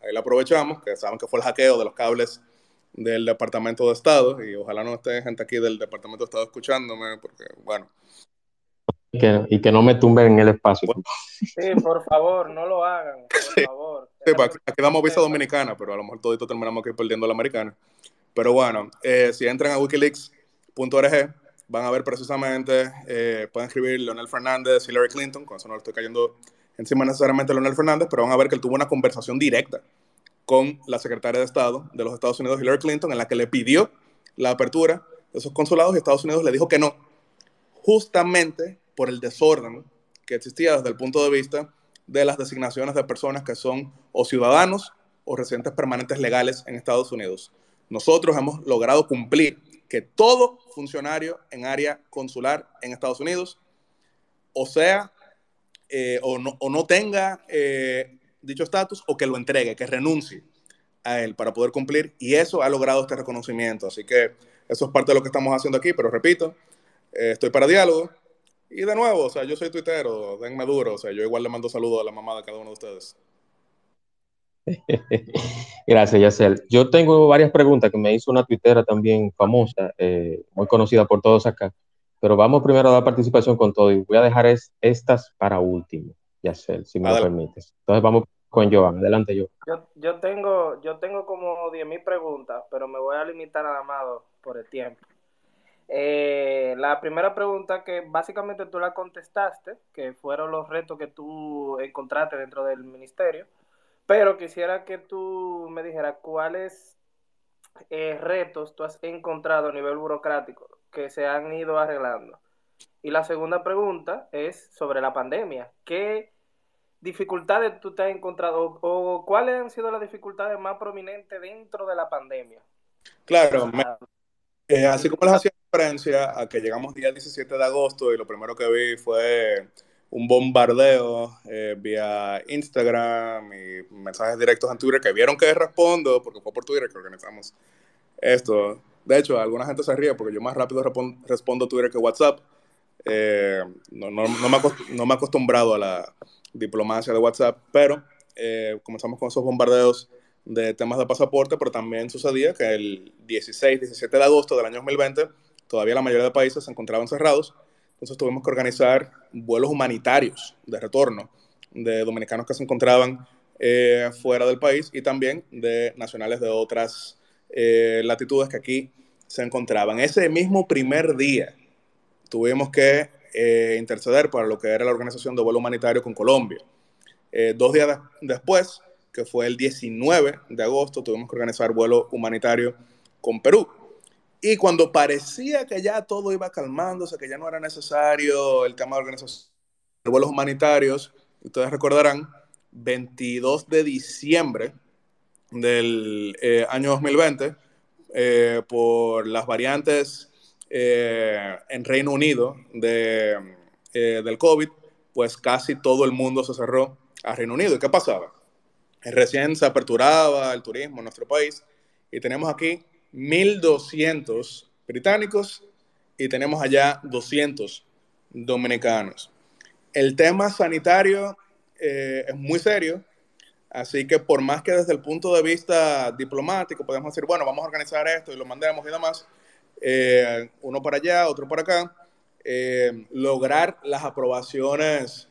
ahí la aprovechamos, que saben que fue el hackeo de los cables del Departamento de Estado y ojalá no esté gente aquí del Departamento de Estado escuchándome, porque, bueno, y que no me tumben en el espacio. Sí, por favor, no lo hagan, por favor. Sí, pues, aquí damos visa dominicana, pero a lo mejor todito terminamos aquí perdiendo la americana. Pero bueno, eh, si entran a wikileaks.org, van a ver precisamente, eh, pueden escribir Leonel Fernández, Hillary Clinton, con eso no le estoy cayendo encima necesariamente a Leonel Fernández, pero van a ver que él tuvo una conversación directa con la secretaria de Estado de los Estados Unidos, Hillary Clinton, en la que le pidió la apertura de esos consulados y Estados Unidos le dijo que no, justamente por el desorden que existía desde el punto de vista de las designaciones de personas que son o ciudadanos o residentes permanentes legales en Estados Unidos. Nosotros hemos logrado cumplir que todo funcionario en área consular en Estados Unidos, o sea, eh, o, no, tenga eh, dicho estatus, o que lo entregue, que renuncie a él para poder cumplir, y eso ha logrado este reconocimiento. Así que eso es parte de lo que estamos haciendo aquí, pero repito, eh, estoy para diálogo, y de nuevo, o sea, yo soy tuitero, denme duro, o sea, yo igual le mando saludos a la mamá de cada uno de ustedes. Gracias, Yacel. Yo tengo varias preguntas que me hizo una tuitera también famosa, eh, muy conocida por todos acá, pero vamos primero a dar participación con todo y voy a dejar estas para último, Yacel, si me lo permites. Entonces vamos con Joan, adelante yo. Yo, tengo, yo tengo como 10.000 preguntas, pero me voy a limitar a Amado por el tiempo. Eh, la primera pregunta que básicamente tú la contestaste, que fueron los retos que tú encontraste dentro del ministerio, pero quisiera que tú me dijeras cuáles eh, retos tú has encontrado a nivel burocrático que se han ido arreglando. Y la segunda pregunta es sobre la pandemia. ¿Qué dificultades tú te has encontrado o, cuáles han sido las dificultades más prominentes dentro de la pandemia? Claro, eh, así como les hacía referencia a que llegamos día 17 de agosto y lo primero que vi fue un bombardeo eh, vía Instagram y mensajes directos en Twitter que vieron que respondo, porque fue por Twitter que organizamos esto. De hecho, alguna gente se ríe porque yo más rápido respondo Twitter que WhatsApp. Eh, no, me no, he acostumbrado a la diplomacia de WhatsApp, pero comenzamos con esos bombardeos de temas de pasaporte, pero también sucedía que el 16, 17 de agosto del año 2020 todavía la mayoría de países se encontraban cerrados, entonces tuvimos que organizar vuelos humanitarios de retorno de dominicanos que se encontraban eh, fuera del país y también de nacionales de otras eh, latitudes que aquí se encontraban. Ese mismo primer día tuvimos que eh, interceder para lo que era la organización de vuelo humanitario con Colombia. dos días después que fue el 19 de agosto, tuvimos que organizar vuelo humanitario con Perú. Y cuando parecía que ya todo iba calmándose, que ya no era necesario el tema de organización de vuelos humanitarios, ustedes recordarán, 22 de diciembre del eh, año 2020, eh, por las variantes eh, en Reino Unido de, del COVID, pues casi todo el mundo se cerró a Reino Unido. ¿Y qué pasaba? Recién se aperturaba el turismo en nuestro país y tenemos aquí 1.200 británicos y tenemos allá 200 dominicanos. El tema sanitario es muy serio, así que por más que desde el punto de vista diplomático podemos decir, bueno, vamos a organizar esto y lo mandemos y demás, eh, uno para allá, otro para acá, eh, lograr las aprobaciones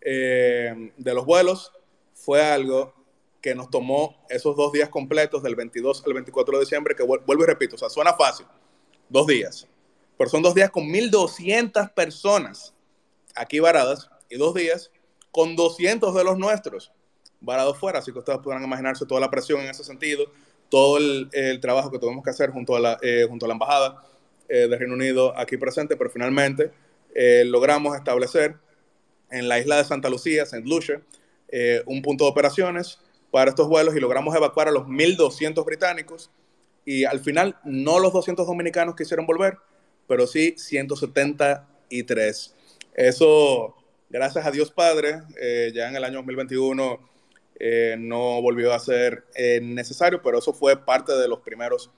de los vuelos fue algo que nos tomó esos dos días completos del 22 al 24 de diciembre, que vuelvo y repito, o sea, suena fácil, dos días, pero son dos días con 1.200 personas aquí varadas y dos días con 200 de los nuestros varados fuera, así que ustedes podrán imaginarse toda la presión en ese sentido, todo el, trabajo que tuvimos que hacer junto a la, eh, junto a la Embajada eh, de Reino Unido aquí presente, pero finalmente eh, logramos establecer en la isla de Santa Lucía, St. Lucia, un punto de operaciones para estos vuelos y logramos evacuar a los 1.200 británicos y al final no los 200 dominicanos quisieron volver, pero sí 173. Eso, gracias a Dios Padre, eh, ya en el año 2021 eh, no volvió a ser eh, necesario, pero eso fue parte de los primeros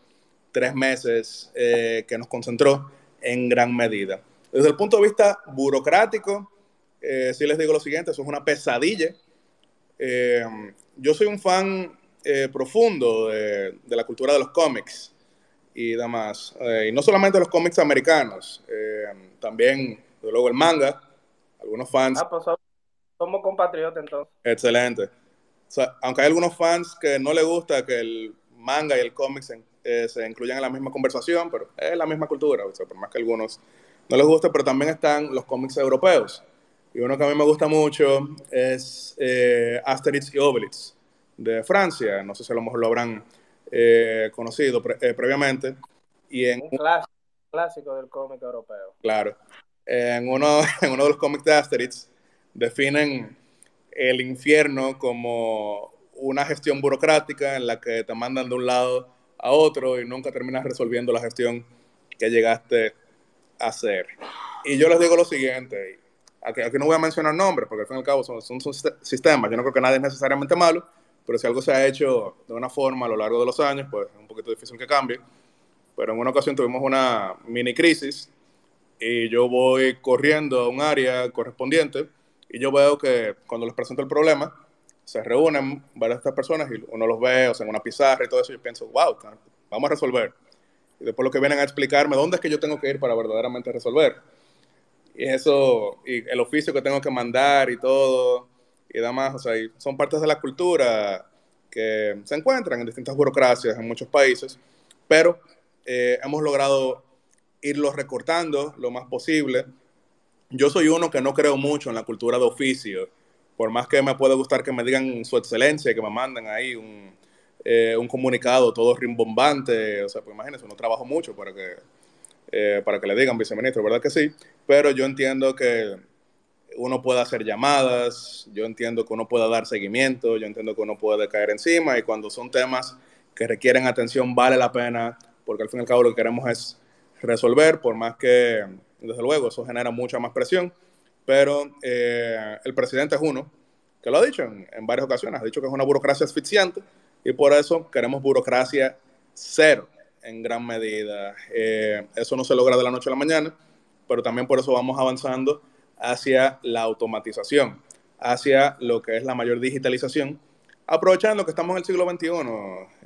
tres meses que nos concentró en gran medida. Desde el punto de vista burocrático, sí les digo lo siguiente, eso es una pesadilla. yo soy un fan profundo de, de, la cultura de los cómics y demás. y no solamente los cómics americanos, también luego el manga, algunos fans. Ah, pues somos compatriotas entonces. Excelente. Aunque hay algunos fans que no les gusta que el manga y el cómic se, eh, se, incluyan en la misma conversación, pero es la misma cultura, o sea, por más que algunos no les guste, pero también están los cómics europeos. Y uno que a mí me gusta mucho es eh, Asterix y Obelix de Francia. No sé si a lo mejor lo habrán eh, conocido previamente. Y en un clásico, clásico del cómic europeo. Claro en uno, en uno de los cómics de Asterix, definen el infierno como una gestión burocrática en la que te mandan de un lado a otro y nunca terminas resolviendo la gestión que llegaste a hacer. Y yo les digo lo siguiente, aquí, aquí no voy a mencionar nombres porque al fin y al cabo son, son, sistemas, yo no creo que nadie es necesariamente malo, pero si algo se ha hecho de una forma a lo largo de los años, pues es un poquito difícil que cambie. Pero en una ocasión tuvimos una mini crisis y yo voy corriendo a un área correspondiente y yo veo que cuando les presento el problema, se reúnen varias de estas personas y uno los ve, o sea, en una pizarra y todo eso, y yo pienso, wow, vamos a resolver. Y después lo que vienen a explicarme, ¿dónde es que yo tengo que ir para verdaderamente resolver? Y eso, y el oficio que tengo que mandar y todo, y demás, o sea, son partes de la cultura que se encuentran en distintas burocracias en muchos países, pero eh, hemos logrado irlo recortando lo más posible. Yo soy uno que no creo mucho en la cultura de oficio, por más que me pueda gustar que me digan su excelencia, que me manden ahí un, eh, un comunicado todo rimbombante, o sea, pues imagínense, uno trabaja mucho para que, eh, para que le digan viceministro, ¿verdad que sí? Pero yo entiendo que uno puede hacer llamadas, yo entiendo que uno puede dar seguimiento, yo entiendo que uno puede caer encima y cuando son temas que requieren atención vale la pena, porque al fin y al cabo lo que queremos es resolver, por más que, desde luego, eso genera mucha más presión. Pero eh, el presidente es uno que lo ha dicho en, varias ocasiones, ha dicho que es una burocracia asfixiante y por eso queremos burocracia cero en gran medida. Eh, eso no se logra de la noche a la mañana, pero también por eso vamos avanzando hacia la automatización, hacia lo que es la mayor digitalización, aprovechando que estamos en el siglo XXI,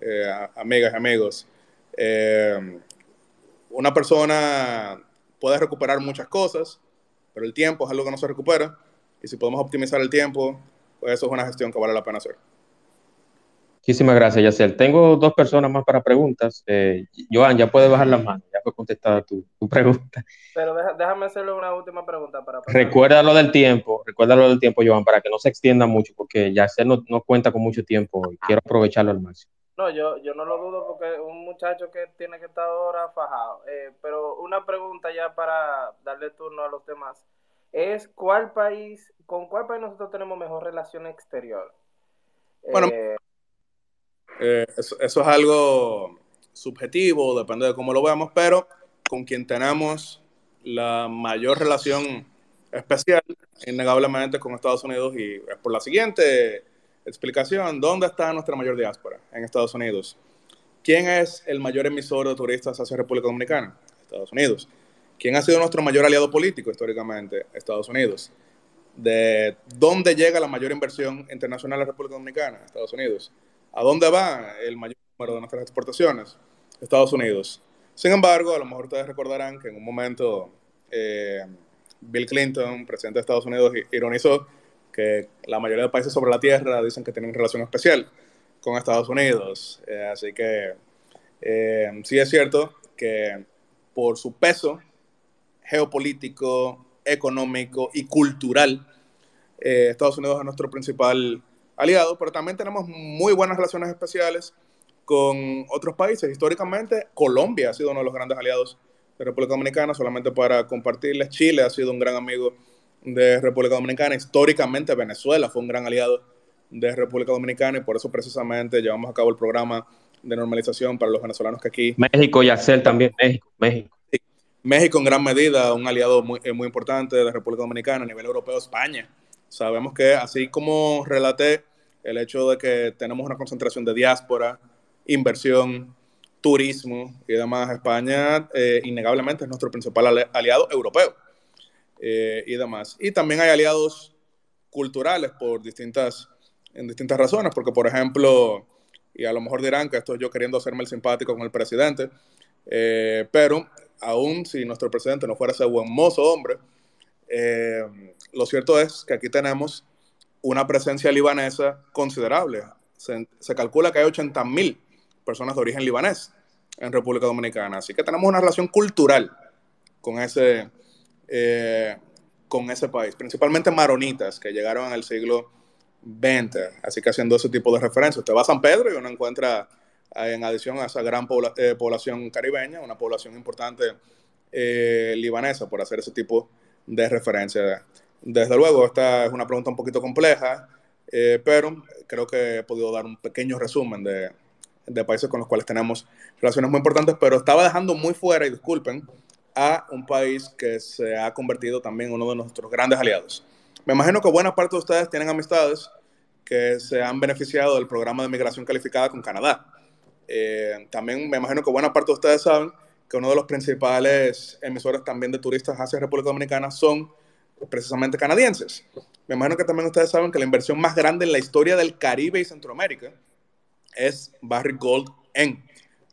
eh, amigas y amigos. Eh, una persona puede recuperar muchas cosas, pero el tiempo es algo que no se recupera. Y si podemos optimizar el tiempo, pues eso es una gestión que vale la pena hacer. Muchísimas gracias, Yacel. Tengo dos personas más para preguntas. Eh, Joan, ya puedes bajar la mano, ya fue contestada tu, pregunta. Pero déjame hacerle una última pregunta para... Recuerda lo del tiempo, recuerda lo del tiempo, Joan, para que no se extienda mucho, porque Yacel no, no cuenta con mucho tiempo y quiero aprovecharlo al máximo. No, yo, yo no lo dudo porque un muchacho que tiene que estar ahora fajado. Eh, pero una pregunta ya para darle turno a los demás es cuál país, con cuál país nosotros tenemos mejor relación exterior. Bueno, eh, eh, eso, es algo subjetivo, depende de cómo lo veamos, pero con quien tenemos la mayor relación especial, innegablemente con Estados Unidos, y es por la siguiente Explicación, ¿dónde está nuestra mayor diáspora? En Estados Unidos. ¿Quién es el mayor emisor de turistas hacia República Dominicana? Estados Unidos. ¿Quién ha sido nuestro mayor aliado político históricamente? Estados Unidos. ¿De dónde llega la mayor inversión internacional a República Dominicana? Estados Unidos. ¿A dónde va el mayor número de nuestras exportaciones? Estados Unidos. Sin embargo, a lo mejor ustedes recordarán que en un momento eh, Bill Clinton, presidente de Estados Unidos, ironizó que la mayoría de países sobre la Tierra dicen que tienen relación especial con Estados Unidos. Eh, así que eh, sí es cierto que por su peso geopolítico, económico y cultural, eh, Estados Unidos es nuestro principal aliado, pero también tenemos muy buenas relaciones especiales con otros países. Históricamente, Colombia ha sido uno de los grandes aliados de República Dominicana, solamente para compartirles, Chile ha sido un gran amigo de República Dominicana, históricamente Venezuela fue un gran aliado de República Dominicana y por eso precisamente llevamos a cabo el programa de normalización para los venezolanos que aquí... México y hacer también, México, México. México en gran medida, un aliado muy, eh, muy importante de República Dominicana a nivel europeo, España. Sabemos que así como relaté el hecho de que tenemos una concentración de diáspora, inversión, turismo y demás, España eh, innegablemente es nuestro principal aliado europeo eh, y demás. Y también hay aliados culturales por distintas, en distintas razones, porque por ejemplo, y a lo mejor dirán que esto yo queriendo hacerme el simpático con el presidente, pero aún si nuestro presidente no fuera ese buen mozo hombre, eh, lo cierto es que aquí tenemos una presencia libanesa considerable. Se, calcula que hay 80 mil personas de origen libanés en República Dominicana. Así que tenemos una relación cultural con ese, eh, con ese país, principalmente maronitas que llegaron el siglo XX. Así que haciendo ese tipo de referencias, usted va a San Pedro y uno encuentra en adición a esa gran eh, población caribeña, una población importante eh, libanesa, por hacer ese tipo de referencia. Desde luego, esta es una pregunta un poquito compleja, eh, pero creo que he podido dar un pequeño resumen de, de, países con los cuales tenemos relaciones muy importantes, pero estaba dejando muy fuera, y disculpen, a un país que se ha convertido también en uno de nuestros grandes aliados. Me imagino que buena parte de ustedes tienen amistades que se han beneficiado del programa de migración calificada con Canadá. Eh, también me imagino que buena parte de ustedes saben que uno de los principales emisores también de turistas hacia República Dominicana son precisamente canadienses. Me imagino que también ustedes saben que la inversión más grande en la historia del Caribe y Centroamérica es Barrick Gold en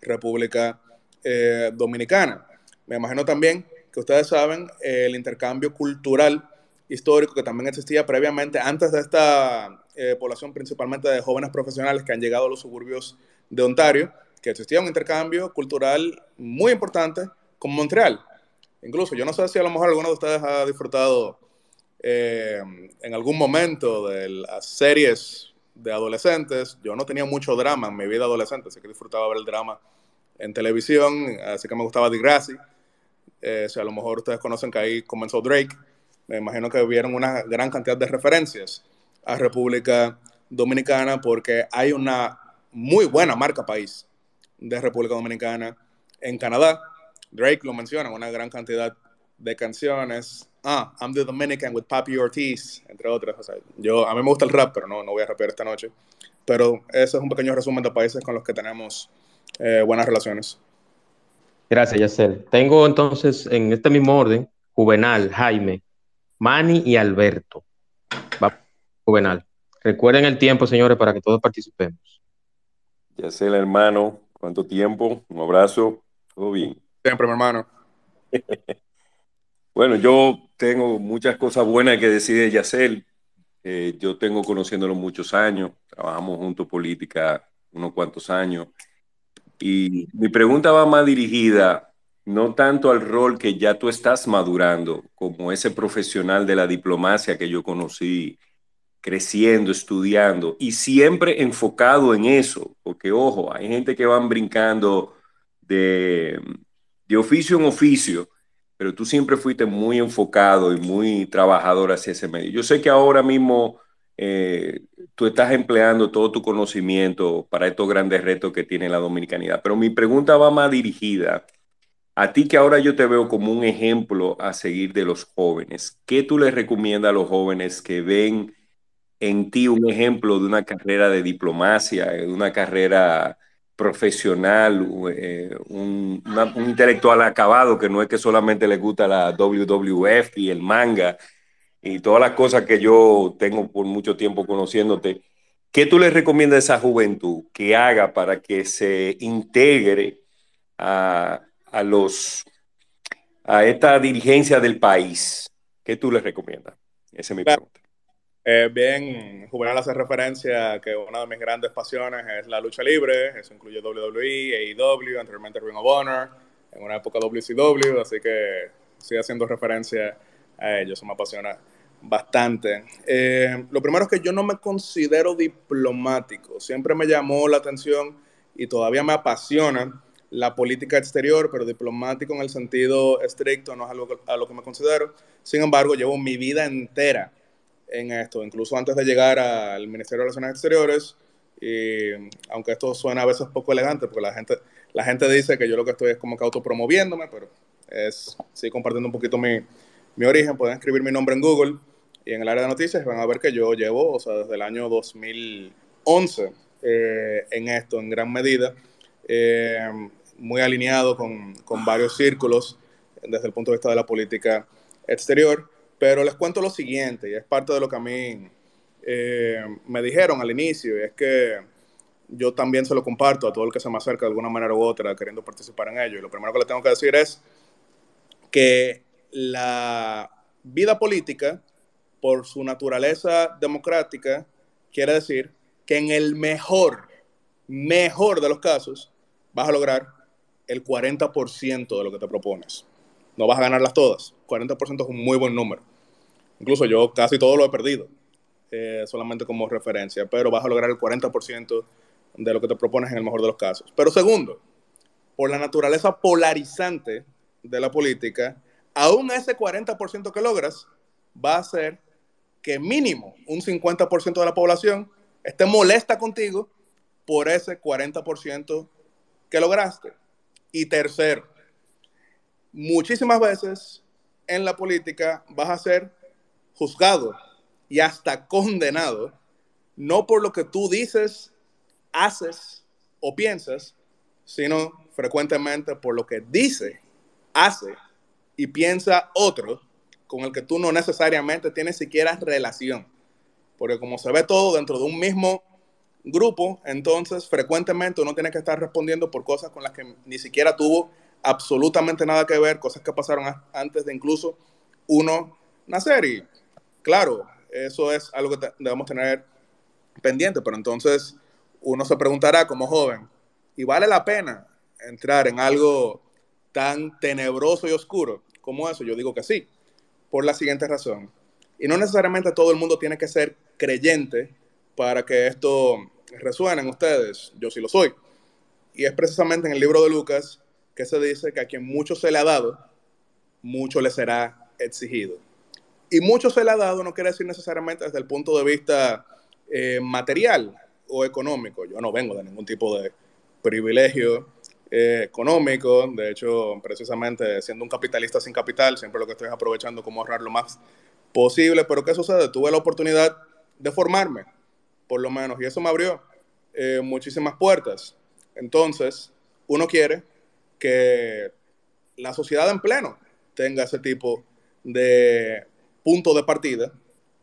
República eh, Dominicana. Me imagino también que ustedes saben el intercambio cultural histórico que también existía previamente antes de esta eh, población, principalmente de jóvenes profesionales que han llegado a los suburbios de Ontario, que existía un intercambio cultural muy importante con Montreal. Incluso, yo no sé si a lo mejor alguno de ustedes ha disfrutado eh, en algún momento de las series de adolescentes. Yo no tenía mucho drama en mi vida adolescente, así que disfrutaba ver el drama en televisión, así que me gustaba Degrassi. Eh, si a lo mejor ustedes conocen que ahí comenzó Drake, me imagino que vieron una gran cantidad de referencias a República Dominicana porque hay una muy buena marca país de República Dominicana en Canadá. Drake lo menciona, una gran cantidad de canciones. Ah, I'm the Dominican with Papi Ortiz, entre otras. yo, a mí me gusta el rap, pero no, no voy a rapear esta noche. Pero ese es un pequeño resumen de países con los que tenemos eh, buenas relaciones. Gracias, Yacel. Tengo entonces en este mismo orden Juvenal, Jaime, Manny y Alberto. Va, Juvenal. Recuerden el tiempo, señores, para que todos participemos. Ya sé, hermano, cuánto tiempo, un abrazo, todo bien. Siempre, mi hermano. bueno, yo tengo muchas cosas buenas que decir de Yacel. Eh, yo tengo conociéndolo muchos años, trabajamos juntos política unos cuantos años. Y mi pregunta va más dirigida no tanto al rol que ya tú estás madurando como ese profesional de la diplomacia que yo conocí creciendo, estudiando y siempre enfocado en eso, porque ojo, hay gente que van brincando de, de oficio en oficio, pero tú siempre fuiste muy enfocado y muy trabajador hacia ese medio. Yo sé que ahora mismo eh, tú estás empleando todo tu conocimiento para estos grandes retos que tiene la dominicanidad, pero mi pregunta va más dirigida a ti que ahora yo te veo como un ejemplo a seguir de los jóvenes. ¿Qué tú les recomiendas a los jóvenes que ven en ti un ejemplo de una carrera de diplomacia, de una carrera profesional, eh, un, un, intelectual acabado que no es que solamente le gusta la WWF y el manga y todas las cosas que yo tengo por mucho tiempo conociéndote, ¿qué tú le recomiendas a esa juventud que haga para que se integre a, a los, a esta dirigencia del país? ¿Qué tú les recomiendas? Esa es mi pregunta. Eh, bien, Juvenal hace referencia a que una de mis grandes pasiones es la lucha libre, eso incluye WWE, AEW, anteriormente Ring of Honor, en una época WCW, así que estoy haciendo referencia a ello, eso me apasiona bastante. Eh, lo primero es que yo no me considero diplomático, siempre me llamó la atención y todavía me apasiona la política exterior, pero diplomático en el sentido estricto no es algo a lo que me considero. Sin embargo, llevo mi vida entera en esto, incluso antes de llegar al Ministerio de Relaciones Exteriores, y aunque esto suena a veces poco elegante, porque la gente, la gente dice que yo lo que estoy es como que autopromoviéndome, pero es, sí, compartiendo un poquito mi, mi origen, pueden escribir mi nombre en Google y en el área de noticias van a ver que yo llevo, o sea, desde el año 2011 eh, en esto, en gran medida. Eh, muy alineado con, con, varios círculos desde el punto de vista de la política exterior. Pero les cuento lo siguiente, y es parte de lo que a mí eh, me dijeron al inicio, y es que yo también se lo comparto a todo el que se me acerca de alguna manera u otra queriendo participar en ello. Y lo primero que le tengo que decir es que la vida política, por su naturaleza democrática, quiere decir que en el mejor, mejor de los casos, vas a lograr el 40% de lo que te propones. No vas a ganarlas todas. 40% es un muy buen número. Incluso yo casi todo lo he perdido, eh, solamente como referencia, pero vas a lograr el 40% de lo que te propones en el mejor de los casos. Pero segundo, por la naturaleza polarizante de la política, aún ese 40% que logras va a ser que mínimo un 50% de la población esté molesta contigo por ese 40% que lograste. Y tercero, muchísimas veces en la política vas a ser juzgado y hasta condenado, no por lo que tú dices, haces o piensas, sino frecuentemente por lo que dice, hace y piensa otro con el que tú no necesariamente tienes siquiera relación. Porque como se ve todo dentro de un mismo grupo, entonces frecuentemente uno tiene que estar respondiendo por cosas con las que ni siquiera tuvo absolutamente nada que ver, cosas que pasaron antes de incluso uno nacer. Y claro, eso es algo que debemos tener pendiente, pero entonces uno se preguntará como joven, ¿y vale la pena entrar en algo tan tenebroso y oscuro como eso? Yo digo que sí, por la siguiente razón. Y no necesariamente todo el mundo tiene que ser creyente para que esto resuene en ustedes. Yo sí lo soy. Y es precisamente en el libro de Lucas que se dice que a quien mucho se le ha dado, mucho le será exigido. Y mucho se le ha dado no quiere decir necesariamente desde el punto de vista eh, material o económico. Yo no vengo de ningún tipo de privilegio eh, económico. De hecho, precisamente siendo un capitalista sin capital, siempre lo que estoy es aprovechando como ahorrar lo más posible. Pero ¿qué sucede? Tuve la oportunidad de formarme por lo menos, y eso me abrió eh, muchísimas puertas. Entonces, uno quiere que la sociedad en pleno tenga ese tipo de punto de partida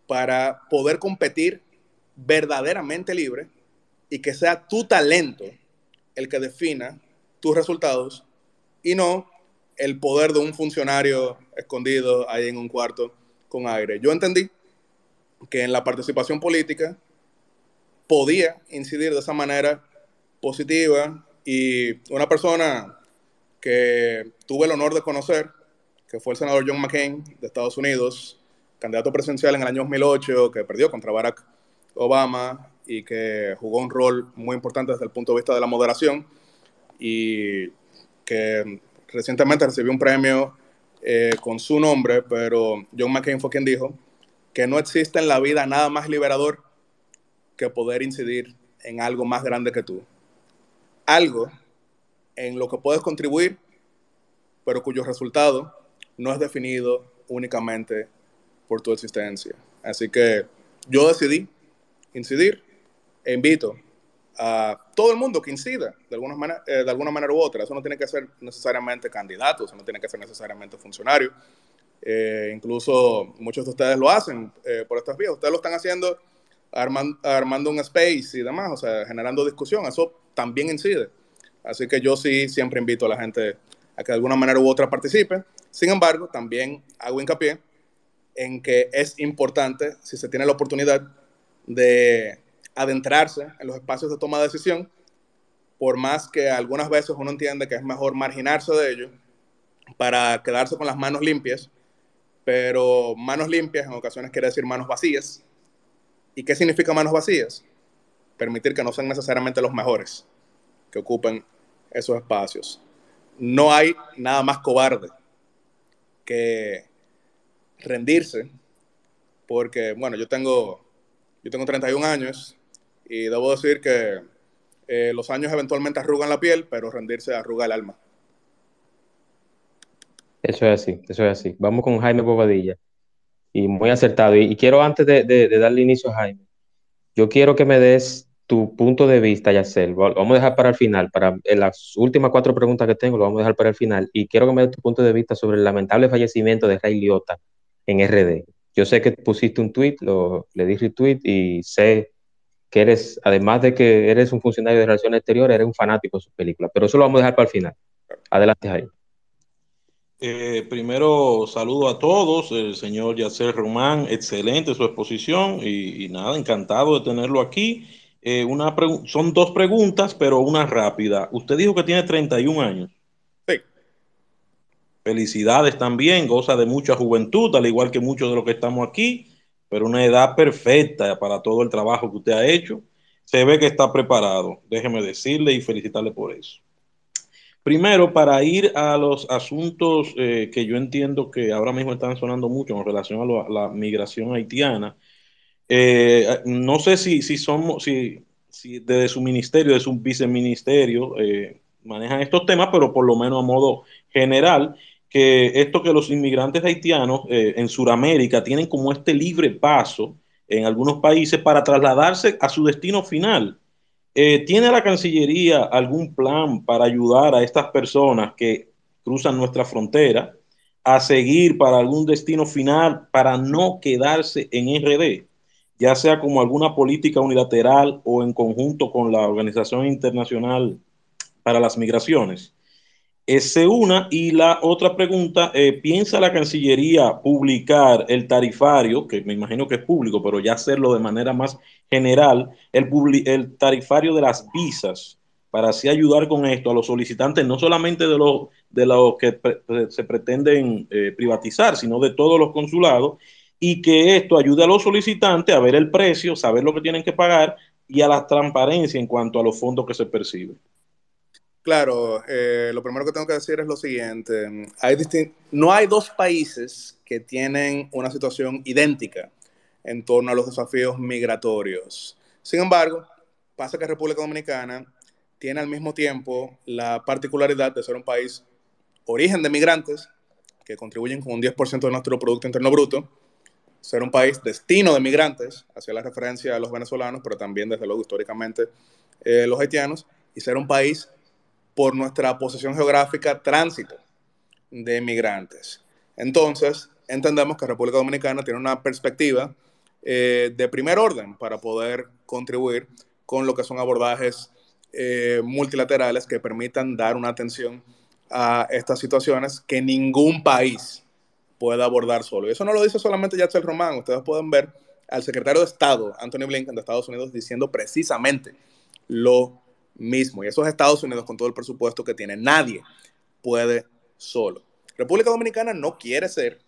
para poder competir verdaderamente libre y que sea tu talento el que defina tus resultados y no el poder de un funcionario escondido ahí en un cuarto con aire. Yo entendí que en la participación política podía incidir de esa manera positiva y una persona que tuve el honor de conocer, que fue el senador John McCain de Estados Unidos, candidato presidencial en el año 2008, que perdió contra Barack Obama y que jugó un rol muy importante desde el punto de vista de la moderación y que recientemente recibió un premio eh, con su nombre, pero John McCain fue quien dijo que no existe en la vida nada más liberador que poder incidir en algo más grande que tú. Algo en lo que puedes contribuir, pero cuyo resultado no es definido únicamente por tu existencia. Así que yo decidí incidir e invito a todo el mundo que incida de alguna, manera, eh, de alguna manera u otra. Eso no tiene que ser necesariamente candidato, eso no tiene que ser necesariamente funcionario. Eh, incluso muchos de ustedes lo hacen eh, por estas vías. Ustedes lo están haciendo armando, armando un space y demás, o sea, generando discusión. Eso también incide. Así que yo sí siempre invito a la gente a que de alguna manera u otra participe. Sin embargo, también hago hincapié en que es importante, si se tiene la oportunidad, de adentrarse en los espacios de toma de decisión, por más que algunas veces uno entiende que es mejor marginarse de ello para quedarse con las manos limpias, pero manos limpias en ocasiones quiere decir manos vacías. ¿Y qué significa manos vacías? Permitir que no sean necesariamente los mejores que ocupen esos espacios. No hay nada más cobarde que rendirse, porque, bueno, yo tengo, yo tengo 31 años y debo decir que eh, los años eventualmente arrugan la piel, pero rendirse arruga el alma. Eso es así, eso es así. Vamos con Jaime Bobadilla. Y muy acertado. Y, quiero, antes de, darle inicio a Jaime, yo quiero que me des tu punto de vista, Yacel. Vamos a dejar para el final, para las últimas cuatro preguntas que tengo, lo vamos a dejar para el final. Y quiero que me des tu punto de vista sobre el lamentable fallecimiento de Ray Liotta en RD. Yo sé que pusiste un tweet, lo, le di retweet y sé que eres, además de que eres un funcionario de relaciones exteriores, eres un fanático de sus películas. Pero eso lo vamos a dejar para el final. Adelante, Jaime. Eh, primero saludo a todos, el señor Yacer Román, excelente su exposición y, nada, encantado de tenerlo aquí. Eh, una son dos preguntas, pero una rápida. Usted dijo que tiene 31 años. Sí. Felicidades también, goza de mucha juventud, al igual que muchos de los que estamos aquí, pero una edad perfecta para todo el trabajo que usted ha hecho. Se ve que está preparado, déjeme decirle y felicitarle por eso. Primero, para ir a los asuntos eh, que yo entiendo que ahora mismo están sonando mucho en relación a, la migración haitiana, eh, no sé si, si somos, si, si, desde su ministerio, de su viceministerio, eh, manejan estos temas, pero por lo menos a modo general, que esto que los inmigrantes haitianos en Sudamérica tienen como este libre paso en algunos países para trasladarse a su destino final. Eh, ¿Tiene la Cancillería algún plan para ayudar a estas personas que cruzan nuestra frontera a seguir para algún destino final para no quedarse en RD, ya sea como alguna política unilateral o en conjunto con la Organización Internacional para las Migraciones? Ese una. Y la otra pregunta, eh, ¿piensa la Cancillería publicar el tarifario, que me imagino que es público, pero ya hacerlo de manera más general, el, el tarifario de las visas, para así ayudar con esto a los solicitantes, no solamente de los de los que se pretenden eh, privatizar, sino de todos los consulados, y que esto ayude a los solicitantes a ver el precio, saber lo que tienen que pagar y a la transparencia en cuanto a los fondos que se perciben. Claro, eh, lo primero que tengo que decir es lo siguiente. No hay dos países que tienen una situación idéntica en torno a los desafíos migratorios. Sin embargo, pasa que República Dominicana tiene al mismo tiempo la particularidad de ser un país origen de migrantes, que contribuyen con un 10% de nuestro Producto Interno Bruto, ser un país destino de migrantes, hacia la referencia a los venezolanos, pero también, desde luego, históricamente, eh, los haitianos, y ser un país por nuestra posición geográfica tránsito de migrantes. Entonces, entendemos que República Dominicana tiene una perspectiva eh, de primer orden para poder contribuir con lo que son abordajes eh, multilaterales que permitan dar una atención a estas situaciones que ningún país pueda abordar solo. Y eso no lo dice solamente Yatzel Román. Ustedes pueden ver al secretario de Estado, Anthony Blinken, de Estados Unidos, diciendo precisamente lo mismo. Y eso es Estados Unidos con todo el presupuesto que tiene. Nadie puede solo. República Dominicana no quiere ser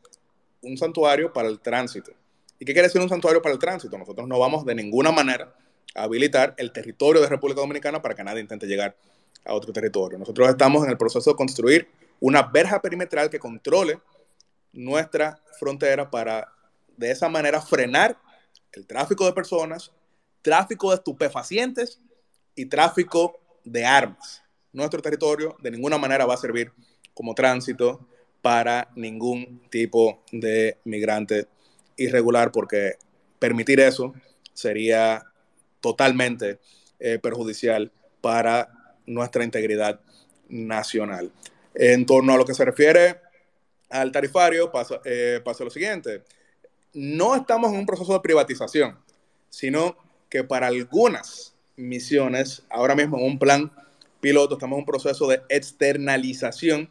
un santuario para el tránsito. ¿Y qué quiere decir un santuario para el tránsito? Nosotros no vamos de ninguna manera a habilitar el territorio de República Dominicana para que nadie intente llegar a otro territorio. Nosotros estamos en el proceso de construir una verja perimetral que controle nuestra frontera para de esa manera frenar el tráfico de personas, tráfico de estupefacientes y tráfico de armas. Nuestro territorio de ninguna manera va a servir como tránsito para ningún tipo de migrante irregular porque permitir eso sería totalmente eh, perjudicial para nuestra integridad nacional. En torno a lo que se refiere al tarifario, pasa, eh, pasa lo siguiente. No estamos en un proceso de privatización, sino que para algunas misiones, ahora mismo en un plan piloto, estamos en un proceso de externalización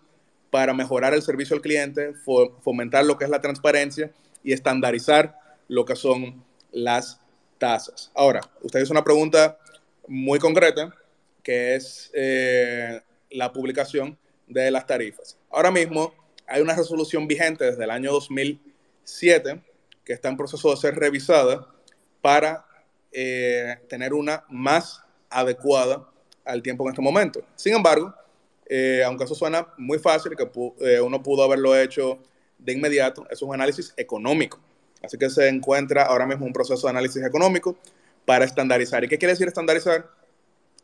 para mejorar el servicio al cliente, fomentar lo que es la transparencia y estandarizar lo que son las tasas. Ahora, usted hizo una pregunta muy concreta, que es eh, la publicación de las tarifas. Ahora mismo hay una resolución vigente desde el año 2007 que está en proceso de ser revisada para eh, tener una más adecuada al tiempo en este momento. Sin embargo, eh, aunque eso suena muy fácil, que uno pudo haberlo hecho de inmediato, es un análisis económico. Así que se encuentra ahora mismo un proceso de análisis económico para estandarizar. ¿Y qué quiere decir estandarizar?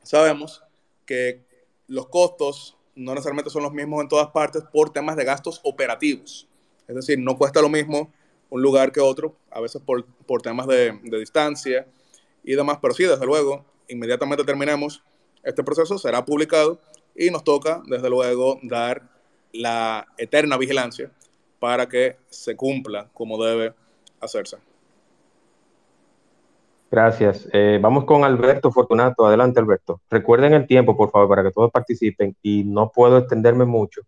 Sabemos que los costos no necesariamente son los mismos en todas partes por temas de gastos operativos. Es decir, no cuesta lo mismo un lugar que otro, a veces por, por temas de, de, distancia y demás, pero sí, desde luego, inmediatamente terminemos este proceso, será publicado y nos toca, desde luego, dar la eterna vigilancia para que se cumpla como debe hacerse. Gracias. Eh, vamos con Alberto Fortunato. Adelante, Alberto. Recuerden el tiempo, por favor, para que todos participen y no puedo extenderme mucho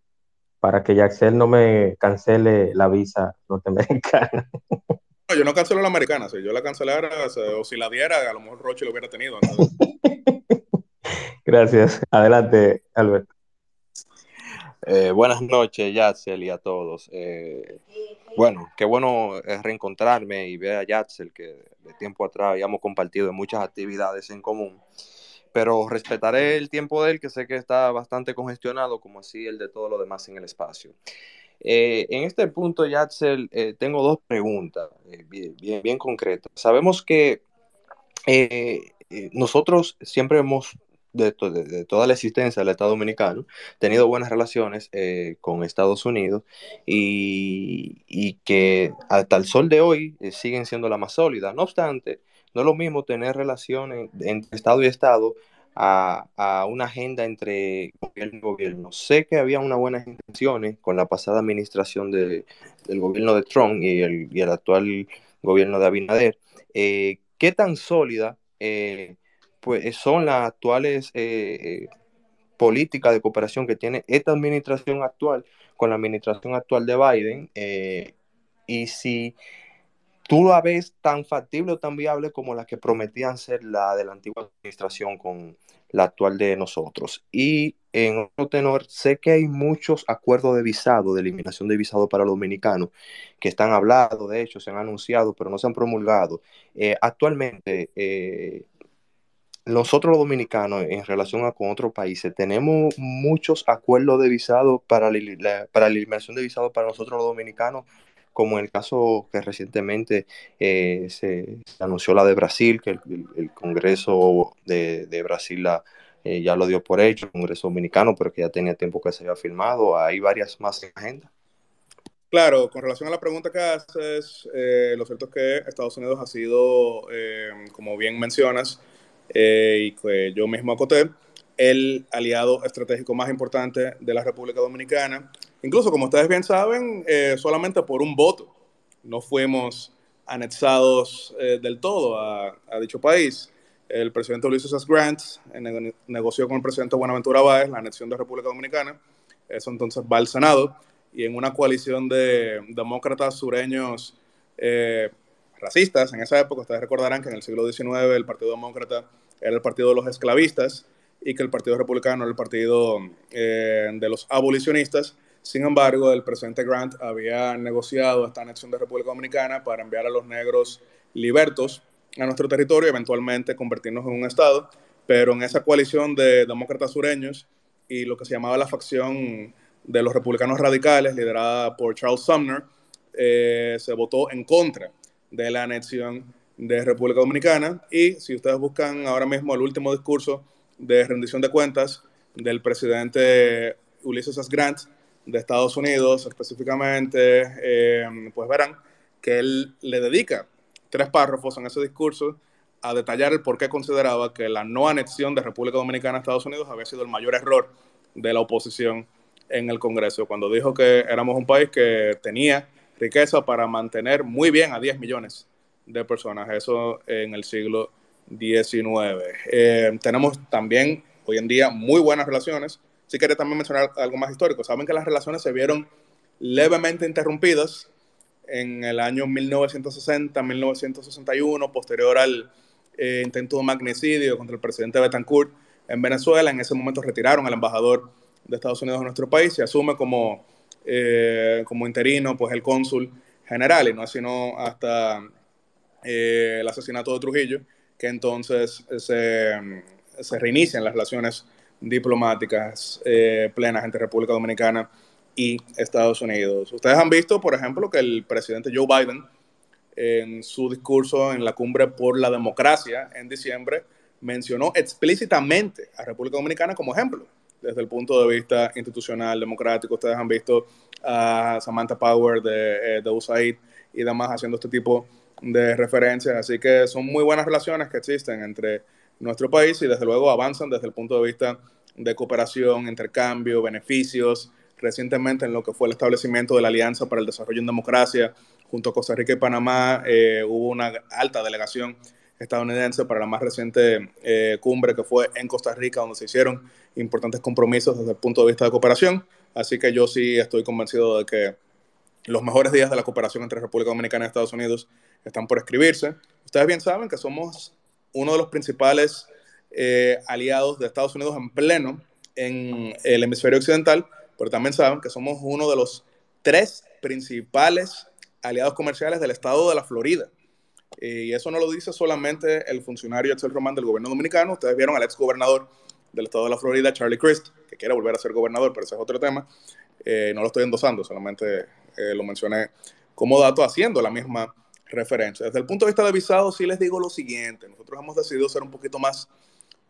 para que Yaxel no me cancele la visa norteamericana. No, yo no cancelo la americana. Si yo la cancelara o si la diera, a lo mejor Roche lo hubiera tenido. Gracias. Adelante, Alberto. Eh, buenas noches, Yatzel, y a todos. Eh, bueno, qué bueno reencontrarme y ver a Yatzel, que de tiempo atrás habíamos compartido muchas actividades en común. Pero respetaré el tiempo de él, que sé que está bastante congestionado, como así el de todo lo demás en el espacio. Eh, en este punto, Yatzel, tengo dos preguntas bien, bien, concretas. Sabemos que nosotros siempre hemos de, toda la existencia del Estado Dominicano, tenido buenas relaciones eh, con Estados Unidos y, que hasta el sol de hoy eh, siguen siendo la más sólida. No obstante, no es lo mismo tener relaciones entre Estado y Estado a, una agenda entre gobierno y gobierno. Sé que había unas buenas intenciones con la pasada administración del gobierno de Trump y el, actual gobierno de Abinader. Eh, ¿Qué tan sólida pues eh, son las actuales eh, políticas de cooperación que tiene esta administración actual con la administración actual de Biden y si tú la ves tan factible o tan viable como la que prometían ser la de la antigua administración con la actual de nosotros. Y en otro tenor, sé que hay muchos acuerdos de visado, de eliminación de visado para los dominicanos, que están hablados, de hecho, se han anunciado, pero no se han promulgado. actualmente, nosotros los dominicanos, en relación con otros países, tenemos muchos acuerdos de visado para la, para la eliminación de visado para nosotros los dominicanos, como en el caso que recientemente eh, se, anunció la de Brasil, que el, Congreso de, Brasil eh, ya lo dio por hecho, el Congreso Dominicano, pero que ya tenía tiempo que se había firmado. Hay varias más en agenda. Claro, con relación a la pregunta que haces, eh, lo cierto es que Estados Unidos ha sido, como bien mencionas, y que yo mismo acoté, el aliado estratégico más importante de la República Dominicana. Incluso, como ustedes bien saben, eh, solamente por un voto no fuimos anexados eh, del todo a, dicho país. El presidente Ulysses S. Grant negoció con el presidente Buenaventura Báez la anexión de República Dominicana. Eso entonces va al Senado y en una coalición de demócratas sureños racistas en esa época. Ustedes recordarán que en el siglo XIX el Partido Demócrata era el partido de los esclavistas y que el Partido Republicano era el partido eh, de los abolicionistas. Sin embargo, el presidente Grant había negociado esta anexión de República Dominicana para enviar a los negros libertos a nuestro territorio y eventualmente convertirnos en un Estado. Pero en esa coalición de demócratas sureños y lo que se llamaba la facción de los republicanos radicales, liderada por Charles Sumner, eh, se votó en contra de la anexión de República Dominicana. Y si ustedes buscan ahora mismo el último discurso de rendición de cuentas del presidente Ulysses S. Grant de Estados Unidos, específicamente, eh, pues verán que él le dedica tres párrafos en ese discurso a detallar el por qué consideraba que la no anexión de República Dominicana a Estados Unidos había sido el mayor error de la oposición en el Congreso, cuando dijo que éramos un país que tenía riqueza para mantener muy bien a 10 millones de personas, eso en el siglo XIX. Eh, tenemos también hoy en día muy buenas relaciones. Si quería también mencionar algo más histórico, saben que las relaciones se vieron levemente interrumpidas en el año 1960-1961, posterior al eh, intento de magnicidio contra el presidente Betancourt en Venezuela. En ese momento retiraron al embajador de Estados Unidos a nuestro país y asume como, eh, como interino pues, el cónsul general, y no sino hasta eh, el asesinato de Trujillo, que entonces se, se reinician las relaciones diplomáticas plenas entre República Dominicana y Estados Unidos. Ustedes han visto, por ejemplo, que el presidente Joe Biden, en su discurso en la cumbre por la democracia en diciembre, mencionó explícitamente a República Dominicana como ejemplo desde el punto de vista institucional, democrático. Ustedes han visto a Samantha Power de, eh, de USAID y demás haciendo este tipo de referencias. Así que son muy buenas relaciones que existen entre nuestro país y desde luego avanzan desde el punto de vista de cooperación, intercambio, beneficios, recientemente en lo que fue el establecimiento de la Alianza para el Desarrollo en Democracia, junto a Costa Rica y Panamá, eh, hubo una alta delegación estadounidense para la más reciente eh, cumbre que fue en Costa Rica, donde se hicieron importantes compromisos desde el punto de vista de cooperación. Así que yo sí estoy convencido de que los mejores días de la cooperación entre República Dominicana y Estados Unidos están por escribirse. Ustedes bien saben que somos uno de los principales eh, aliados de Estados Unidos en pleno en el hemisferio occidental pero también saben que somos uno de los tres principales aliados comerciales del estado de la Florida. Y eso no lo dice solamente el funcionario Axel Román del gobierno dominicano. Ustedes vieron al ex gobernador del estado de la Florida, Charlie Crist, que quiere volver a ser gobernador, pero ese es otro tema. Eh, no lo estoy endosando, solamente eh, lo mencioné como dato haciendo la misma referencia. Desde el punto de vista de visado, sí les digo lo siguiente. Nosotros hemos decidido ser un poquito más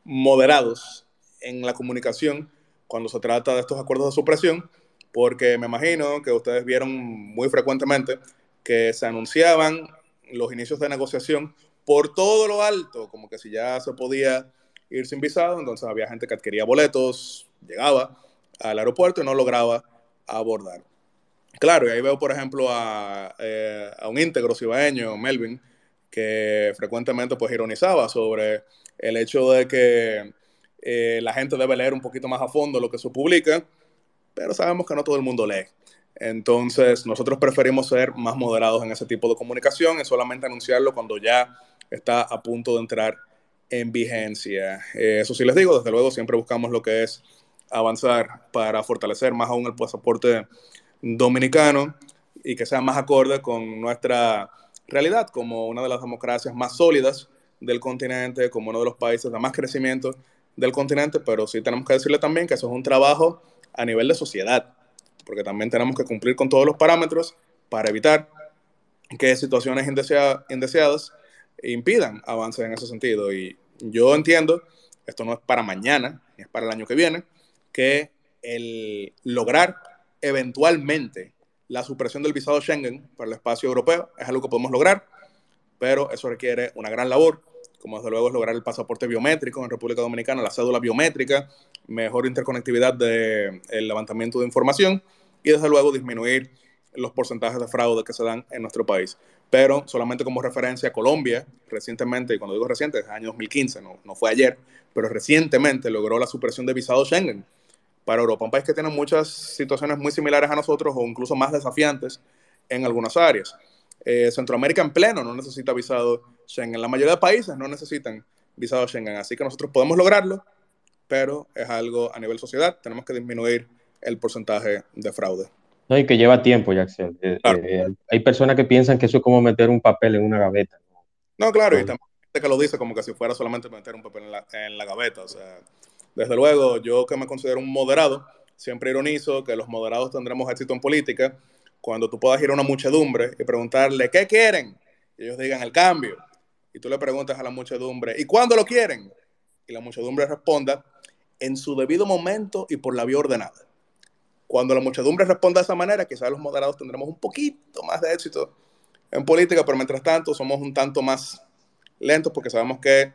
moderados en la comunicación cuando se trata de estos acuerdos de supresión, porque me imagino que ustedes vieron muy frecuentemente que se anunciaban los inicios de negociación por todo lo alto, como que si ya se podía ir sin visado, entonces había gente que adquiría boletos, llegaba al aeropuerto y no lograba abordar. Claro, y ahí veo, por ejemplo, a, eh, a un íntegro cibaeño, Melvin, que frecuentemente pues ironizaba sobre el hecho de que eh, la gente debe leer un poquito más a fondo lo que se publica, pero sabemos que no todo el mundo lee. Entonces, nosotros preferimos ser más moderados en ese tipo de comunicación y solamente anunciarlo cuando ya está a punto de entrar en vigencia. Eh, eso sí les digo, desde luego siempre buscamos lo que es avanzar para fortalecer más aún el pasaporte dominicano y que sea más acorde con nuestra realidad como una de las democracias más sólidas del continente, como uno de los países de más crecimiento del continente, pero sí tenemos que decirle también que eso es un trabajo a nivel de sociedad, porque también tenemos que cumplir con todos los parámetros para evitar que situaciones indeseadas impidan avances en ese sentido. Y yo entiendo, esto no es para mañana, es para el año que viene, que el lograr eventualmente la supresión del visado Schengen para el espacio europeo es algo que podemos lograr, pero eso requiere una gran labor como desde luego es lograr el pasaporte biométrico en República Dominicana, la cédula biométrica, mejor interconectividad del levantamiento de información y desde luego disminuir los porcentajes de fraude que se dan en nuestro país. Pero solamente como referencia, Colombia recientemente, y cuando digo reciente, es año 2015, no, no fue ayer, pero recientemente logró la supresión de visado Schengen para Europa, un país que tiene muchas situaciones muy similares a nosotros o incluso más desafiantes en algunas áreas. Eh, Centroamérica en pleno no necesita visado Schengen. La mayoría de países no necesitan visado Schengen, así que nosotros podemos lograrlo, pero es algo a nivel sociedad, tenemos que disminuir el porcentaje de fraude. No, y que lleva tiempo, Jackson. Eh, eh, hay personas que piensan que eso es como meter un papel en una gaveta. No, claro, y también gente que lo dice como que si fuera solamente meter un papel en la, en la gaveta. O sea, desde luego, yo que me considero un moderado, siempre ironizo que los moderados tendremos éxito en política cuando tú puedas ir a una muchedumbre y preguntarle, ¿qué quieren? Y ellos digan el cambio. Y tú le preguntas a la muchedumbre, ¿y cuándo lo quieren? Y la muchedumbre responda, en su debido momento y por la vía ordenada. Cuando la muchedumbre responda de esa manera, quizás los moderados tendremos un poquito más de éxito en política, pero mientras tanto somos un tanto más lentos porque sabemos que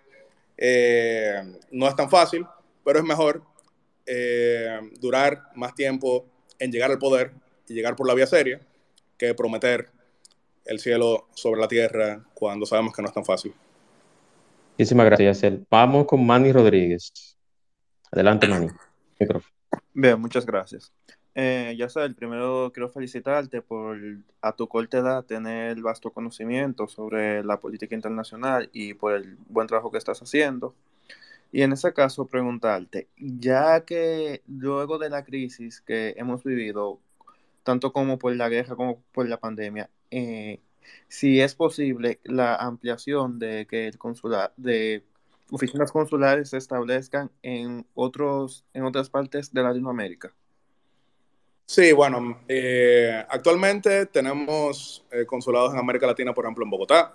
eh, no es tan fácil, pero es mejor eh, durar más tiempo en llegar al poder y llegar por la vía seria que prometer el cielo sobre la tierra cuando sabemos que no es tan fácil. Muchísimas gracias. Vamos con Manny Rodríguez. Adelante, Manny. Micrófono. Bien, muchas gracias. Eh, ya sabes, primero quiero felicitarte por a tu corta edad tener vasto conocimiento sobre la política internacional y por el buen trabajo que estás haciendo. Y en ese caso preguntarte, ya que luego de la crisis que hemos vivido, tanto como por la guerra como por la pandemia, eh, si es posible la ampliación de que el consular, de oficinas consulares se establezcan en otros, en otras partes de Latinoamérica. Sí, bueno, eh, actualmente tenemos eh, consulados en América Latina, por ejemplo, en Bogotá,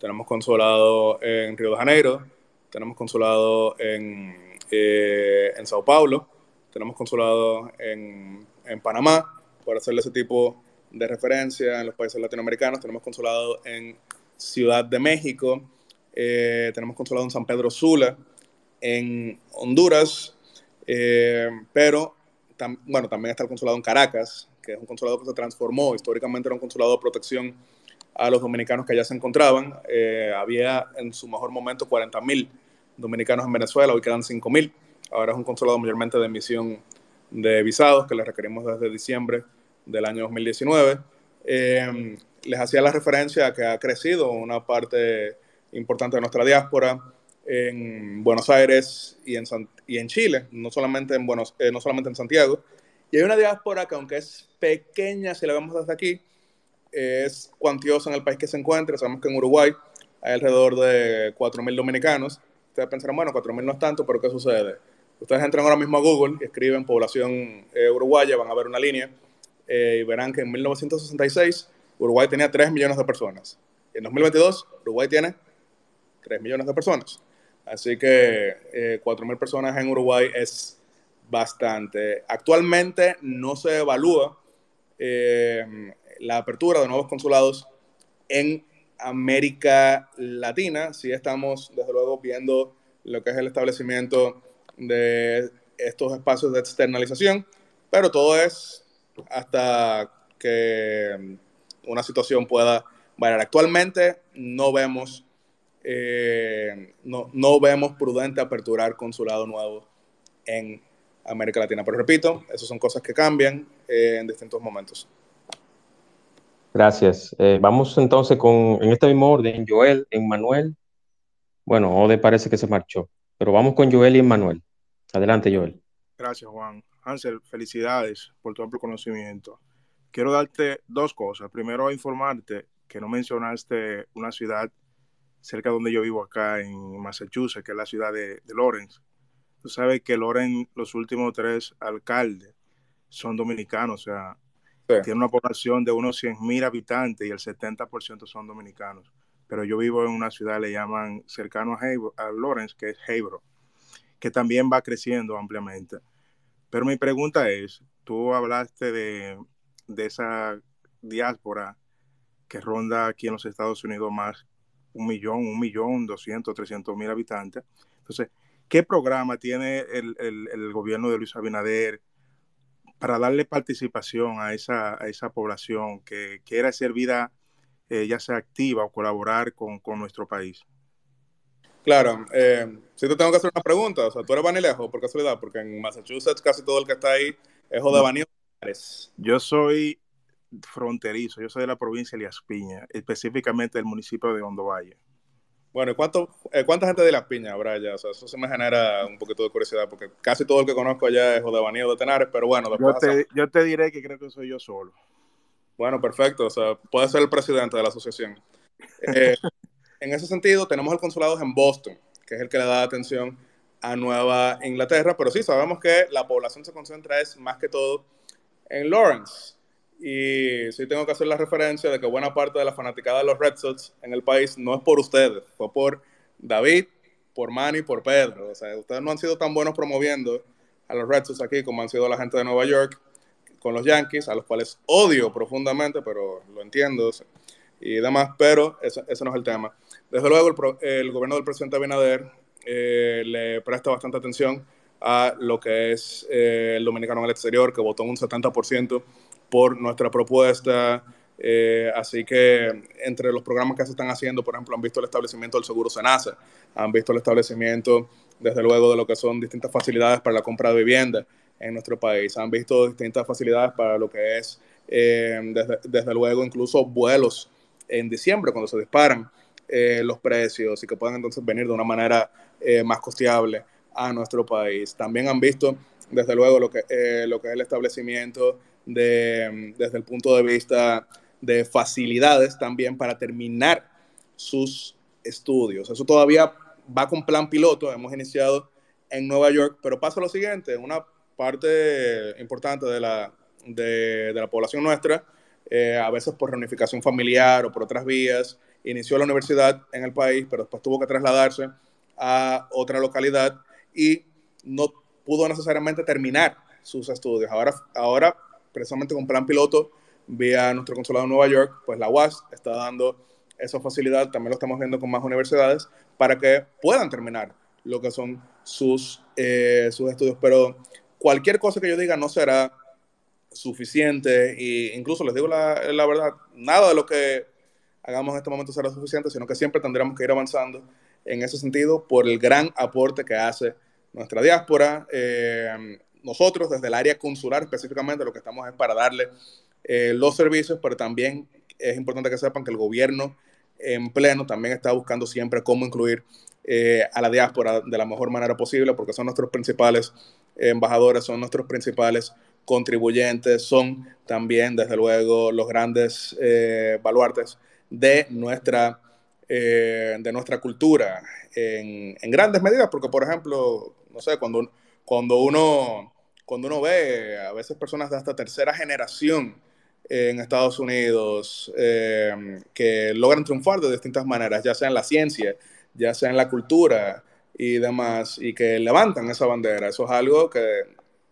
tenemos consulado en Río de Janeiro, tenemos consulado en, eh, en Sao Paulo, tenemos consulado en, en Panamá, por hacerle ese tipo de referencia en los países latinoamericanos, tenemos consulado en Ciudad de México, eh, tenemos consulado en San Pedro Sula, en Honduras, eh, pero bueno, también está el consulado en Caracas, que es un consulado que se transformó, históricamente era un consulado de protección a los dominicanos que allá se encontraban. Eh, había en su mejor momento 40.000 dominicanos en Venezuela, hoy quedan 5.000. Ahora es un consulado mayormente de emisión de visados que les requerimos desde diciembre del año 2019. les hacía la referencia a que ha crecido una parte importante de nuestra diáspora en Buenos Aires y en, y en Chile, no solamente en, Buenos, eh, no solamente en Santiago. Y hay una diáspora que aunque es pequeña, si la vemos desde aquí, es cuantiosa en el país que se encuentra. Sabemos que en Uruguay hay alrededor de 4.000 dominicanos. Ustedes pensarán, bueno, 4.000 no es tanto, pero ¿qué sucede? Ustedes entran ahora mismo a Google y escriben población eh, uruguaya, van a ver una línea eh, y verán que en 1966 Uruguay tenía 3 millones de personas. En 2022 Uruguay tiene 3 millones de personas. Así que eh, 4.000 personas en Uruguay es bastante. Actualmente no se evalúa eh, la apertura de nuevos consulados en América Latina. Sí estamos, desde luego, viendo lo que es el establecimiento de estos espacios de externalización, pero todo es hasta que una situación pueda variar. Actualmente no vemos eh, no, no, vemos prudente aperturar consulado nuevo en América Latina. Pero repito, esas son cosas que cambian eh, en distintos momentos. Gracias. Eh, vamos entonces con, en este mismo orden, Joel, Emmanuel. Bueno, Ode parece que se marchó, pero vamos con Joel y Emmanuel. Adelante, Joel. Gracias, Juan. Hansel, felicidades por tu amplio conocimiento. Quiero darte dos cosas. Primero, informarte que no mencionaste una ciudad cerca donde yo vivo acá en Massachusetts, que es la ciudad de, Lawrence. Tú sabes que Lawrence, los últimos tres alcaldes son dominicanos, o sea, tiene una población de unos 100 mil habitantes y el 70% son dominicanos. Pero yo vivo en una ciudad, le llaman cercano a, a Lawrence, que es Hebro, que también va creciendo ampliamente. Pero mi pregunta es, tú hablaste de, de esa diáspora que ronda aquí en los Estados Unidos más un millón, un millón, doscientos, trescientos mil habitantes. Entonces, ¿qué programa tiene el, el, el, gobierno de Luis Abinader para darle participación a esa, a esa población que quiera ser vida, eh, ya sea activa o colaborar con, con nuestro país? Claro, eh, si te tengo que hacer una pregunta, o sea, tú eres vanilejo por casualidad, porque en Massachusetts casi todo el que está ahí es de Yo soy fronterizo. Yo soy de la provincia de Las Piñas, específicamente del municipio de Hondo Valle. Bueno, ¿cuánto, eh, ¿cuánta gente de Las Piñas habrá allá? O sea, eso se me genera un poquito de curiosidad, porque casi todo el que conozco allá es o de o de Tenares, pero bueno. Yo te, yo te, diré que creo que soy yo solo. Bueno, perfecto. O sea, puede ser el presidente de la asociación. Eh, en ese sentido, tenemos el consulado en Boston, que es el que le da atención a Nueva Inglaterra, pero sí sabemos que la población se concentra es más que todo en Lawrence. Y sí tengo que hacer la referencia de que buena parte de la fanaticada de los Red Sox en el país no es por ustedes, fue por David, por Manny, por Pedro. O sea, ustedes no han sido tan buenos promoviendo a los Red Sox aquí como han sido la gente de Nueva York con los Yankees, a los cuales odio profundamente, pero lo entiendo. y demás, pero ese, ese no es el tema. Desde luego, el, pro, gobierno del presidente Abinader eh, le presta bastante atención a lo que es eh, el dominicano en el exterior, que votó un 70% por nuestra propuesta. Eh, así que entre los programas que se están haciendo, por ejemplo, han visto el establecimiento del seguro Senasa, han visto el establecimiento, desde luego, de lo que son distintas facilidades para la compra de vivienda en nuestro país, han visto distintas facilidades para lo que es, eh, desde, desde, luego, incluso vuelos en diciembre, cuando se disparan eh, los precios y que puedan entonces venir de una manera eh, más costeable a nuestro país. También han visto, desde luego, lo que, lo que es el establecimiento de, desde el punto de vista de facilidades también para terminar sus estudios. Eso todavía va con plan piloto, hemos iniciado en Nueva York, pero pasa lo siguiente, una parte importante de la, de, la población nuestra, eh, a veces por reunificación familiar o por otras vías, inició la universidad en el país, pero después tuvo que trasladarse a otra localidad y no pudo necesariamente terminar sus estudios. Ahora, ahora precisamente con plan piloto, vía nuestro consulado en Nueva York, pues la UAS está dando esa facilidad, también lo estamos viendo con más universidades, para que puedan terminar lo que son sus, eh, sus estudios. Pero cualquier cosa que yo diga no será suficiente e incluso les digo la, la, verdad, nada de lo que hagamos en este momento será suficiente, sino que siempre tendremos que ir avanzando en ese sentido por el gran aporte que hace nuestra diáspora. Eh, nosotros desde el área consular específicamente lo que estamos es para darle eh, los servicios, pero también es importante que sepan que el gobierno en pleno también está buscando siempre cómo incluir eh, a la diáspora de la mejor manera posible, porque son nuestros principales embajadores, son nuestros principales contribuyentes, son también, desde luego, los grandes eh, baluartes de nuestra, eh, de nuestra cultura en, en, grandes medidas, porque, por ejemplo, no sé, cuando, cuando, uno, cuando uno ve a veces personas de hasta tercera generación en Estados Unidos eh, que logran triunfar de distintas maneras, ya sea en la ciencia, ya sea en la cultura y demás, y que levantan esa bandera. Eso es algo que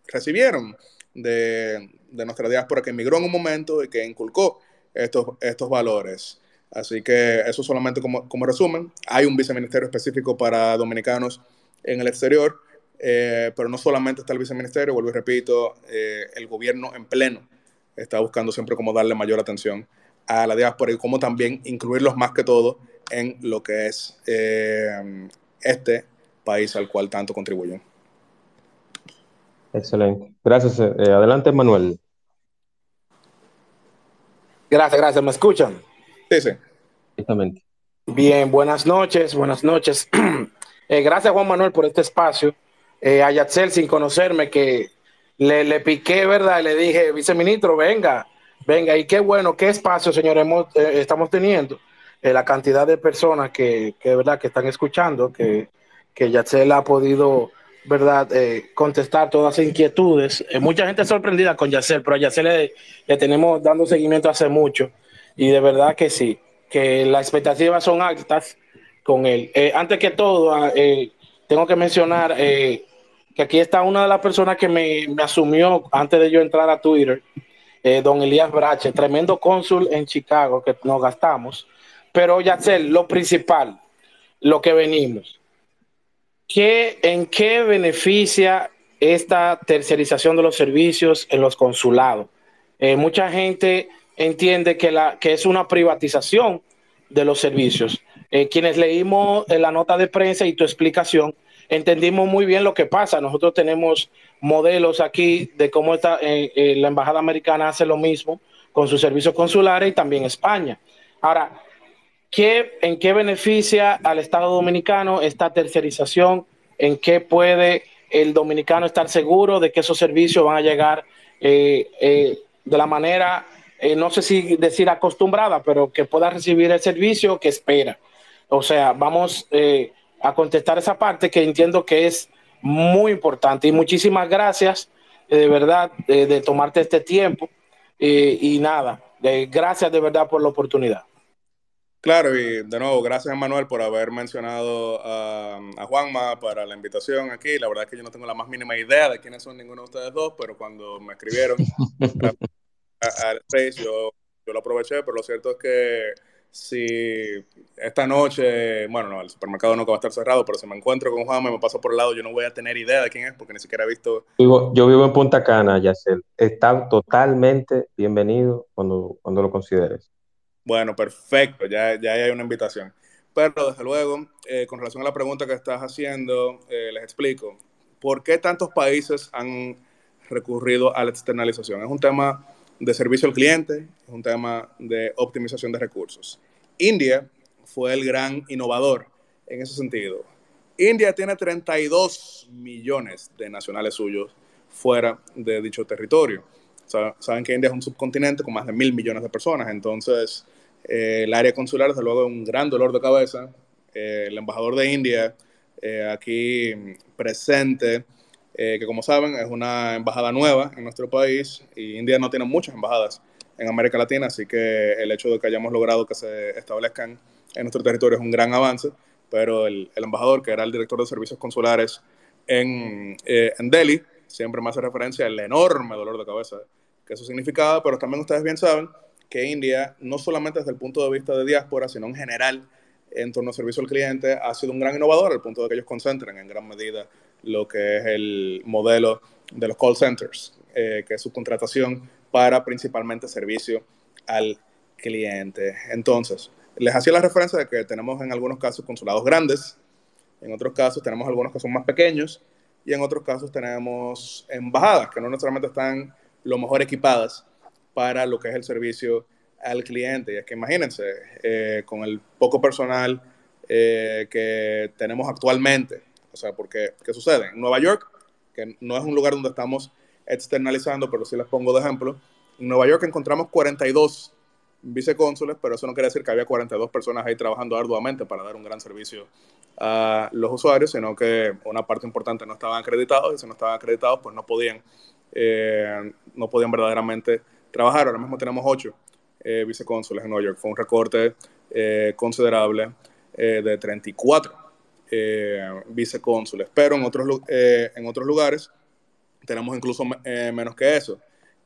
recibieron de, de nuestra diáspora que emigró en un momento y que inculcó estos, estos valores. Así que eso solamente como, como resumen. Hay un viceministerio específico para dominicanos en el exterior, eh, pero no solamente está el viceministerio, vuelvo y repito, eh, el gobierno en pleno está buscando siempre cómo darle mayor atención a la diáspora y cómo también incluirlos más que todo en lo que es eh, este país al cual tanto contribuyen. Excelente. Gracias. Eh, adelante, Manuel. Gracias, gracias. ¿Me escuchan? Sí, sí. Exactamente. Bien, buenas noches, buenas noches. eh, gracias, Juan Manuel, por este espacio. Eh, a Yatzel, sin conocerme, que le, le, piqué, ¿verdad? Y le dije, viceministro, venga, venga. Y qué bueno, qué espacio, señores, hemos, eh, estamos teniendo. Eh, la cantidad de personas que, que, ¿verdad? que están escuchando, que, que Yatzel ha podido ¿verdad? Eh, contestar todas las inquietudes. Eh, mucha gente sorprendida con Yacel, pero a Yacel le, le, tenemos dando seguimiento hace mucho y de verdad que sí, que las expectativas son altas con él. Eh, antes que todo, tengo que mencionar que aquí está una de las personas que me, me, asumió antes de yo entrar a Twitter, don Elías Brache, tremendo cónsul en Chicago que nos gastamos. Pero Yacel, lo principal, lo que venimos ¿Qué, ¿En qué beneficia esta tercerización de los servicios en los consulados? Eh, mucha gente entiende que, la, que es una privatización de los servicios. Eh, quienes leímos la nota de prensa y tu explicación, entendimos muy bien lo que pasa. Nosotros tenemos modelos aquí de cómo está, eh, eh, la Embajada Americana hace lo mismo con sus servicios consulares y también España. Ahora, ¿Qué, ¿En qué beneficia al Estado dominicano esta tercerización? ¿En qué puede el dominicano estar seguro de que esos servicios van a llegar eh, eh, de la manera, eh, no sé si decir acostumbrada, pero que pueda recibir el servicio que espera? O sea, vamos eh, a contestar esa parte que entiendo que es muy importante. Y muchísimas gracias, de verdad, de tomarte este tiempo. y nada, gracias de verdad por la oportunidad. Claro, y de nuevo, gracias Manuel por haber mencionado a, a, Juanma para la invitación aquí. La verdad es que yo no tengo la más mínima idea de quiénes son ninguno de ustedes dos, pero cuando me escribieron al Face, yo, yo, lo aproveché, pero lo cierto es que si esta noche, bueno, no, el supermercado no va a estar cerrado, pero si me encuentro con Juan y me paso por el lado, yo no voy a tener idea de quién es porque ni siquiera he visto. Vivo- yo vivo en Punta Cana, Yacel. Está totalmente bienvenido cuando, cuando lo consideres. Bueno, perfecto, ya, ya hay una invitación. Pero desde luego, eh, con relación a la pregunta que estás haciendo, eh, les explico. ¿Por qué tantos países han recurrido a la externalización? Es un tema de servicio al cliente, es un tema de optimización de recursos. India fue el gran innovador en ese sentido. India tiene 32 millones de nacionales suyos fuera de dicho territorio. Sa- Saben que India es un subcontinente con más de mil millones de personas, entonces eh, el área consular, desde luego, es un gran dolor de cabeza. Eh, el embajador de India eh, aquí presente, que como saben es una embajada nueva en nuestro país y India no tiene muchas embajadas en América Latina, así que el hecho de que hayamos logrado que se establezcan en nuestro territorio es un gran avance, pero el, el embajador, que era el director de servicios consulares en, eh, en Delhi, siempre me hace referencia al enorme dolor de cabeza que eso significaba, pero también ustedes bien saben que India, no solamente desde el punto de vista de diáspora, sino en general en torno al servicio al cliente, ha sido un gran innovador al punto de que ellos concentran en gran medida lo que es el modelo de los call centers, eh, que es su contratación para principalmente servicio al cliente. Entonces, les hacía la referencia de que tenemos en algunos casos consulados grandes, en otros casos tenemos algunos que son más pequeños y en otros casos tenemos embajadas que no necesariamente están lo mejor equipadas para lo que es el servicio al cliente. Y es que imagínense, eh, con el poco personal eh, que tenemos actualmente, o sea, porque, ¿qué sucede? En Nueva York, que no es un lugar donde estamos externalizando, pero sí les pongo de ejemplo, en Nueva York encontramos 42 vicecónsules, pero eso no quiere decir que había 42 personas ahí trabajando arduamente para dar un gran servicio a los usuarios, sino que una parte importante no estaban acreditados y si no estaban acreditados, pues no podían, eh, no podían verdaderamente trabajar. Ahora mismo tenemos 8 eh, vicecónsules en Nueva York. Fue un recorte eh, considerable eh, de 34 eh, vicecónsules, pero en otros, en otros lugares tenemos incluso eh, menos que eso.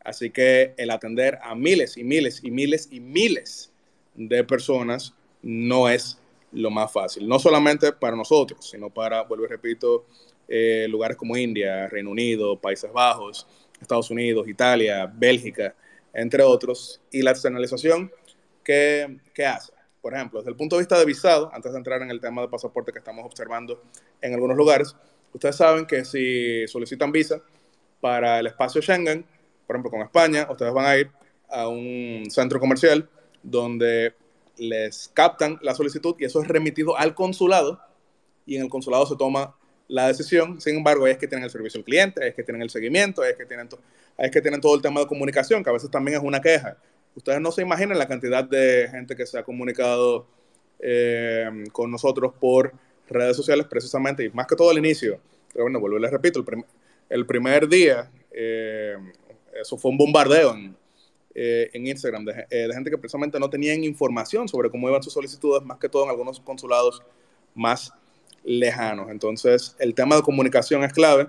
Así que el atender a miles y miles y miles y miles de personas no es lo más fácil. No solamente para nosotros, sino para, vuelvo y repito, eh, lugares como India, Reino Unido, Países Bajos, Estados Unidos, Italia, Bélgica, entre otros. Y la externalización, ¿qué, qué hace? Por ejemplo, desde el punto de vista de visado, antes de entrar en el tema de pasaporte que estamos observando en algunos lugares, ustedes saben que si solicitan visa para el espacio Schengen, por ejemplo, con España, ustedes van a ir a un centro comercial donde les captan la solicitud y eso es remitido al consulado y en el consulado se toma la decisión. Sin embargo, es que tienen el servicio al cliente, es que tienen el seguimiento, es que tienen, es que tienen todo el tema de comunicación, que a veces también es una queja. Ustedes no se imaginan la cantidad de gente que se ha comunicado eh, con nosotros por redes sociales precisamente, y más que todo al inicio. Pero bueno, vuelvo y les repito, el, el primer día, eh, eso fue un bombardeo en, eh, en Instagram de, eh, de gente que precisamente no tenían información sobre cómo iban sus solicitudes, más que todo en algunos consulados más lejanos. Entonces, el tema de comunicación es clave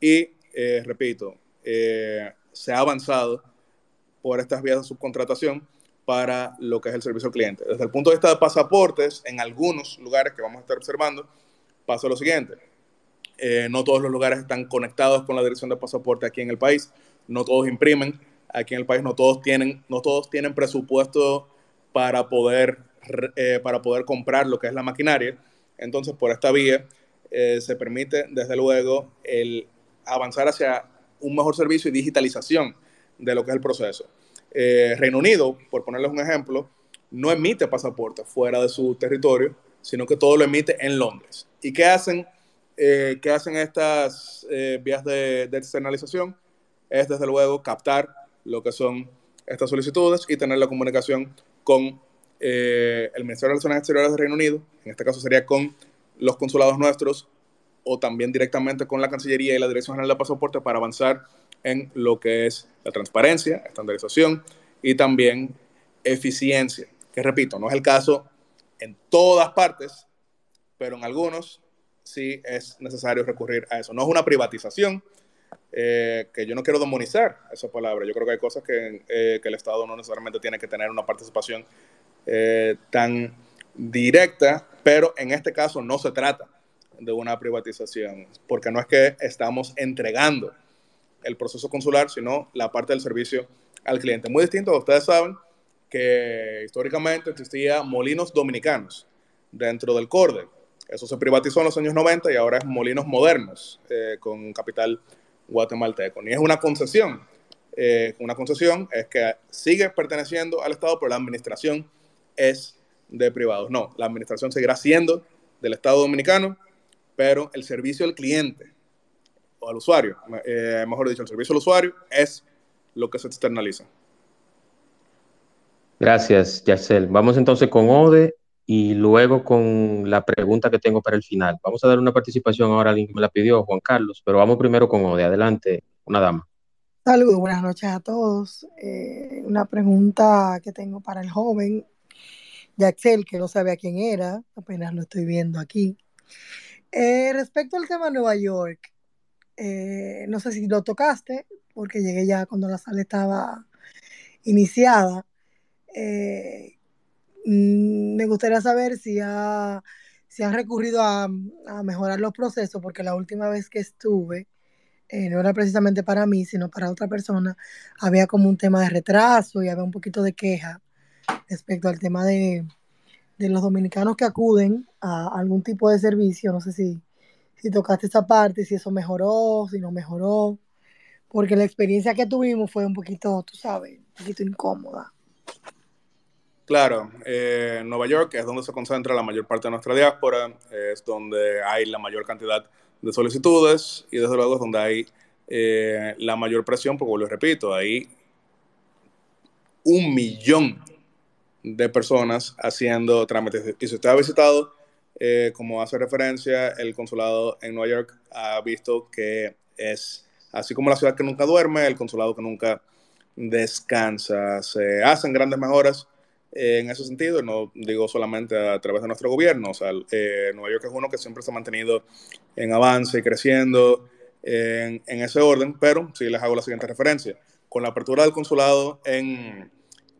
y, eh, repito, eh, se ha avanzado por estas vías de subcontratación para lo que es el servicio al cliente. Desde el punto de vista de pasaportes, en algunos lugares que vamos a estar observando, pasa lo siguiente. Eh, no todos los lugares están conectados con la dirección de pasaporte aquí en el país, no todos imprimen aquí en el país, no todos tienen, no todos tienen presupuesto para poder, eh, para poder comprar lo que es la maquinaria. Entonces, por esta vía eh, se permite, desde luego, el avanzar hacia un mejor servicio y digitalización de lo que es el proceso. Reino Unido, por ponerles un ejemplo, no emite pasaporte fuera de su territorio, sino que todo lo emite en Londres. ¿Y qué hacen, eh, qué hacen estas eh, vías de, de externalización? Es, desde luego, captar lo que son estas solicitudes y tener la comunicación con eh, el Ministerio de Relaciones Exteriores de Reino Unido, en este caso sería con los consulados nuestros o también directamente con la Cancillería y la Dirección General de Pasaporte para avanzar en lo que es la transparencia, estandarización y también eficiencia, que repito, no es el caso en todas partes, pero en algunos sí es necesario recurrir a eso. No es una privatización, eh, que yo no quiero demonizar esa palabra. Yo creo que hay cosas que, eh, el Estado no necesariamente tiene que tener una participación eh, tan directa, pero en este caso no se trata de una privatización, porque no es que estamos entregando el proceso consular, sino la parte del servicio al cliente. Muy distinto, ustedes saben que históricamente existía molinos dominicanos dentro del CORDE. Eso se privatizó en los años 90 y ahora es molinos modernos eh, con capital guatemalteco. Ni es una concesión. Eh, una concesión es que sigue perteneciendo al Estado, pero la administración es de privados. No, la administración seguirá siendo del Estado dominicano, pero el servicio al cliente o al usuario, eh, mejor dicho, el servicio al usuario es lo que se externaliza. Gracias, Yacel. Vamos entonces con Ode y luego con la pregunta que tengo para el final. Vamos a dar una participación ahora a alguien que me la pidió, Juan Carlos, pero vamos primero con Ode. Adelante, una dama. Saludos, buenas noches a todos. Eh, una pregunta que tengo para el joven Yaxel, que no sabe a quién era, apenas lo estoy viendo aquí. Eh, respecto al tema de Nueva York, eh, no sé si lo tocaste, porque llegué ya cuando la sala estaba iniciada. Me gustaría saber si, ha, si han recurrido a, mejorar los procesos, porque la última vez que estuve, no era precisamente para mí, sino para otra persona, había como un tema de retraso y había un poquito de queja respecto al tema de, de los dominicanos que acuden a algún tipo de servicio. No sé si, si tocaste esa parte, si eso mejoró, si no mejoró, porque la experiencia que tuvimos fue un poquito, tú sabes, un poquito incómoda. Claro, eh, Nueva York es donde se concentra la mayor parte de nuestra diáspora, es donde hay la mayor cantidad de solicitudes y desde luego es donde hay eh, la mayor presión, porque lo repito, hay un millón de personas haciendo trámites. Y si usted ha visitado, eh, como hace referencia, el consulado en Nueva York, ha visto que es así como la ciudad que nunca duerme, el consulado que nunca descansa. Se hacen grandes mejoras eh, en ese sentido, no digo solamente a través de nuestro gobierno. O sea, eh, Nueva York es uno que siempre se ha mantenido en avance y creciendo en, ese orden, pero sí les hago la siguiente referencia. Con la apertura del consulado en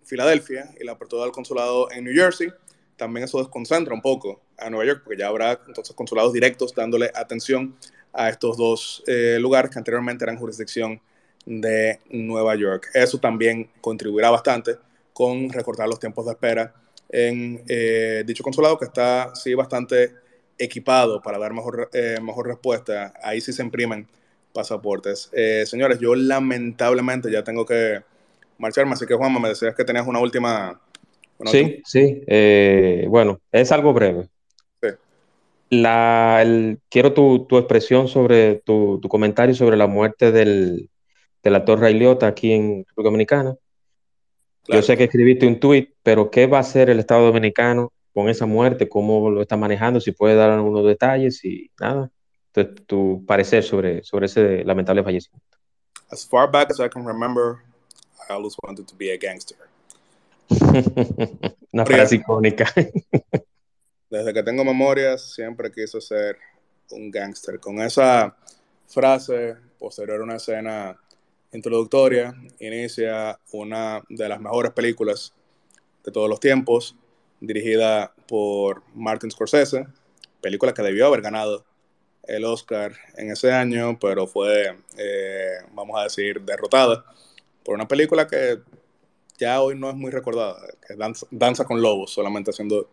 Filadelfia y la apertura del consulado en New Jersey, también eso desconcentra un poco a Nueva York, porque ya habrá entonces consulados directos dándole atención a estos dos eh, lugares que anteriormente eran jurisdicción de Nueva York. Eso también contribuirá bastante con recortar los tiempos de espera en eh, dicho consulado, que está sí bastante equipado para dar mejor, eh, mejor respuesta. Ahí sí se imprimen pasaportes. señores, yo lamentablemente ya tengo que marcharme. Así que, Juanma, me decías que tenías una última. sí, sí. Eh, bueno, es algo breve. Sí. La, el, quiero tu, tu, expresión sobre tu, tu, comentario sobre la muerte del, del actor Ray Liotta aquí en República Dominicana. Claro. Yo sé que escribiste un tuit, pero ¿qué va a hacer el Estado Dominicano con esa muerte? ¿Cómo lo está manejando? Si puedes dar algunos detalles y nada. Entonces, tu parecer sobre, sobre ese lamentable fallecimiento. As far back as I can remember, I always wanted to be a gangster. Una frase icónica. Desde que tengo memorias, siempre quise ser un gangster. Con esa frase, posterior a una escena introductoria, inicia una de las mejores películas de todos los tiempos, dirigida por Martin Scorsese, película que debió haber ganado el Oscar en ese año, pero fue, eh, vamos a decir, derrotada por una película que ya hoy no es muy recordada, que Danza, con Lobos, solamente haciendo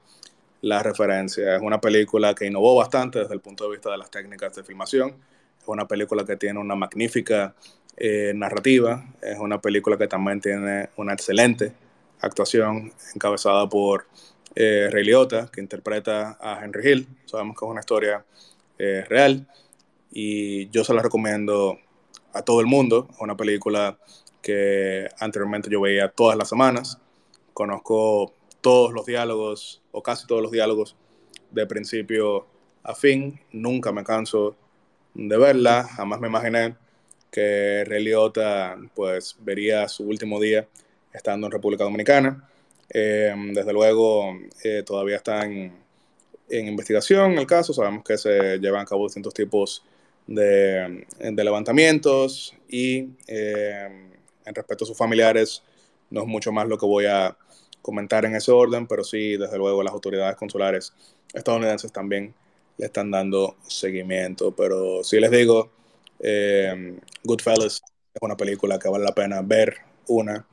la referencia. Es una película que innovó bastante desde el punto de vista de las técnicas de filmación. Es una película que tiene una magnífica eh, narrativa. Es una película que también tiene una excelente actuación encabezada por eh, Ray Liotta, que interpreta a Henry Hill. Sabemos que es una historia eh, real y yo se la recomiendo a todo el mundo. Es una película que anteriormente yo veía todas las semanas. Conozco todos los diálogos, o casi todos los diálogos, de principio a fin. Nunca me canso de verla. Jamás me imaginé que Ray pues, vería su último día estando en República Dominicana. Eh, desde luego, eh, todavía está en, investigación el caso. Sabemos que se llevan a cabo distintos tipos de, levantamientos y eh, en respecto a sus familiares, no es mucho más lo que voy a comentar en ese orden, pero sí, desde luego, las autoridades consulares estadounidenses también le están dando seguimiento. Pero sí les digo, eh, Goodfellas es una película que vale la pena ver una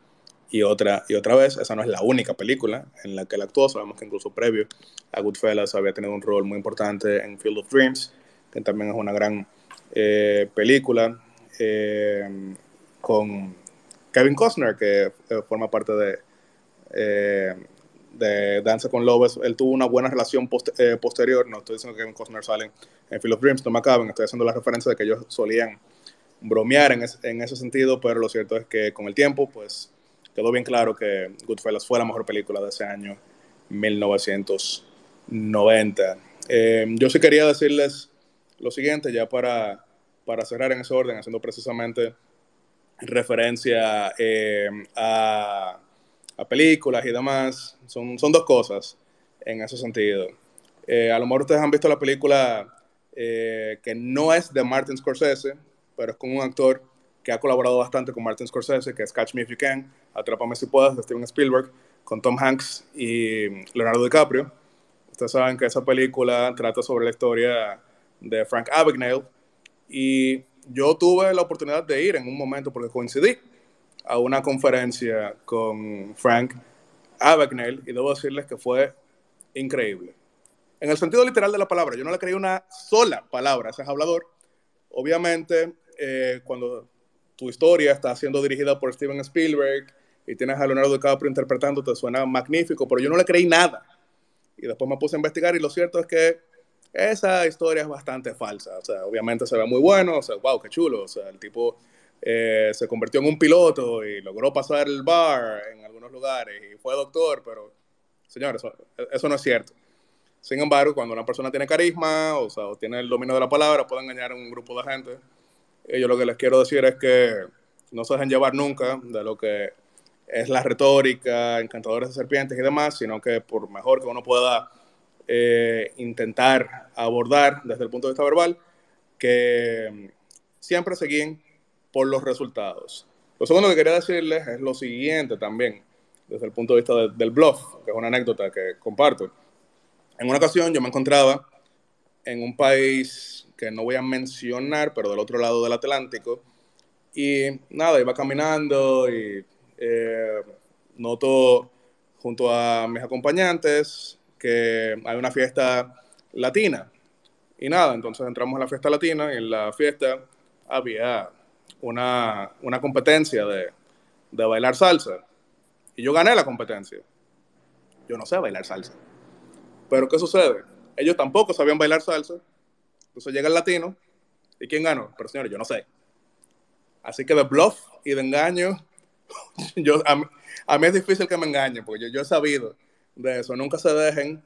y otra y otra vez. Esa no es la única película en la que él actuó. Sabemos que incluso previo a Goodfellas había tenido un rol muy importante en Field of Dreams, que también es una gran eh, película eh, con Kevin Costner, que eh, forma parte de, eh, de Danza con Lobos. Él tuvo una buena relación post, posterior. No estoy diciendo que Kevin Costner sale en Field of no me acaben. Estoy haciendo la referencia de que ellos solían bromear en, es, en ese sentido, pero lo cierto es que con el tiempo, pues quedó bien claro que Goodfellas fue la mejor película de ese año 1990. Eh, yo sí quería decirles lo siguiente, ya para, para cerrar en ese orden, haciendo precisamente referencia eh, a, a, películas y demás. Son, son dos cosas en ese sentido. Eh, a lo mejor ustedes han visto la película eh, que no es de Martin Scorsese, pero es con un actor que ha colaborado bastante con Martin Scorsese, que es Catch Me If You Can, Atrápame Si Puedas, de Steven Spielberg, con Tom Hanks y Leonardo DiCaprio. Ustedes saben que esa película trata sobre la historia de Frank Abagnale y yo tuve la oportunidad de ir en un momento porque coincidí a una conferencia con Frank Abagnale y debo decirles que fue increíble. En el sentido literal de la palabra, yo no le creí una sola palabra a ese hablador. Obviamente, eh, cuando tu historia está siendo dirigida por Steven Spielberg y tienes a Leonardo DiCaprio interpretando, te suena magnífico, pero yo no le creí nada. Y después me puse a investigar y lo cierto es que esa historia es bastante falsa. O sea, obviamente se ve muy bueno, o sea, wow, qué chulo. O sea, el tipo eh, se convirtió en un piloto y logró pasar el bar en algunos lugares y fue doctor, pero, señores, eso, eso no es cierto. Sin embargo, cuando una persona tiene carisma, o sea, o tiene el dominio de la palabra, puede engañar a un grupo de gente. Y yo lo que les quiero decir es que no se dejen llevar nunca de lo que es la retórica, encantadores de serpientes y demás, sino que por mejor que uno pueda eh, intentar abordar desde el punto de vista verbal, que siempre seguían por los resultados. Lo segundo que quería decirles es lo siguiente también, desde el punto de vista de, del bluff, que es una anécdota que comparto. En una ocasión yo me encontraba en un país que no voy a mencionar, pero del otro lado del Atlántico, y nada, iba caminando y eh, noto junto a mis acompañantes que hay una fiesta latina. Y nada, entonces entramos a la fiesta latina y en la fiesta había una, una competencia de, de bailar salsa. Y yo gané la competencia. Yo no sé bailar salsa. Pero ¿qué sucede? Ellos tampoco sabían bailar salsa. Entonces llega el latino. ¿Y quién ganó? Pero señores, yo no sé. Así que de bluff y de engaño, yo, a, mí, a mí es difícil que me engañen, porque yo, yo he sabido de eso. Nunca se dejen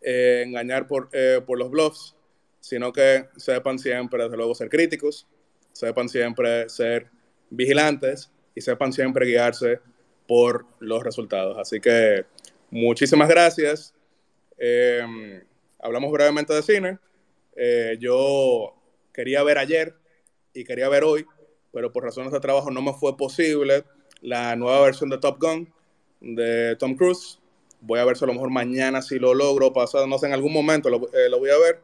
eh, engañar por, eh, por los bluffs, sino que sepan siempre, desde luego, ser críticos, sepan siempre ser vigilantes y sepan siempre guiarse por los resultados. Así que muchísimas gracias. Eh, hablamos brevemente de cine. Eh, yo quería ver ayer y quería ver hoy, pero por razones de trabajo no me fue posible la nueva versión de Top Gun de Tom Cruise. Voy a ver si a lo mejor mañana si lo logro, pasado, no sé, en algún momento lo, eh, lo voy a ver.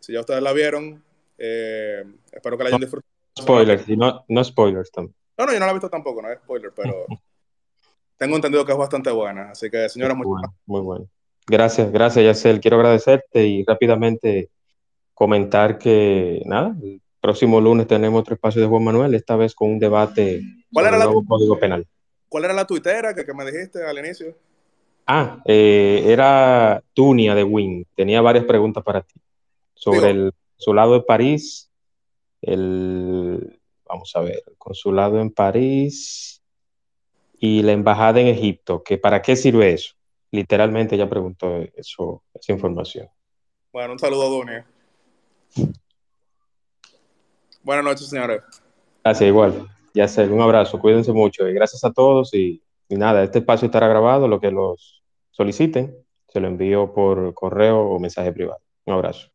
Si ya ustedes la vieron, eh, espero que la hayan disfrutado. Spoilers, y no, no spoilers también. No, no, yo no la he visto tampoco, no es spoiler, pero tengo entendido que es bastante buena. Así que, señora, muy bueno. Muy bueno. Gracias, gracias, Yacel. Quiero agradecerte y rápidamente comentar que, nada, el próximo lunes tenemos otro espacio de Juan Manuel, esta vez con un debate ¿Cuál era el la, Código Penal. ¿Cuál era la tuitera que, que me dijiste al inicio? Ah, eh, era Tunia de Win. Tenía varias preguntas para ti sobre el consulado de París, el, vamos a ver, el consulado en París y la embajada en Egipto, que para qué sirve eso. Literalmente ella preguntó eso, esa información. Bueno, un saludo a Dunia. Buenas noches, señores. Gracias, igual. Ya sé, un abrazo, cuídense mucho y gracias a todos y, y nada, este espacio estará grabado, lo que los soliciten, se lo envío por correo o mensaje privado. Un abrazo.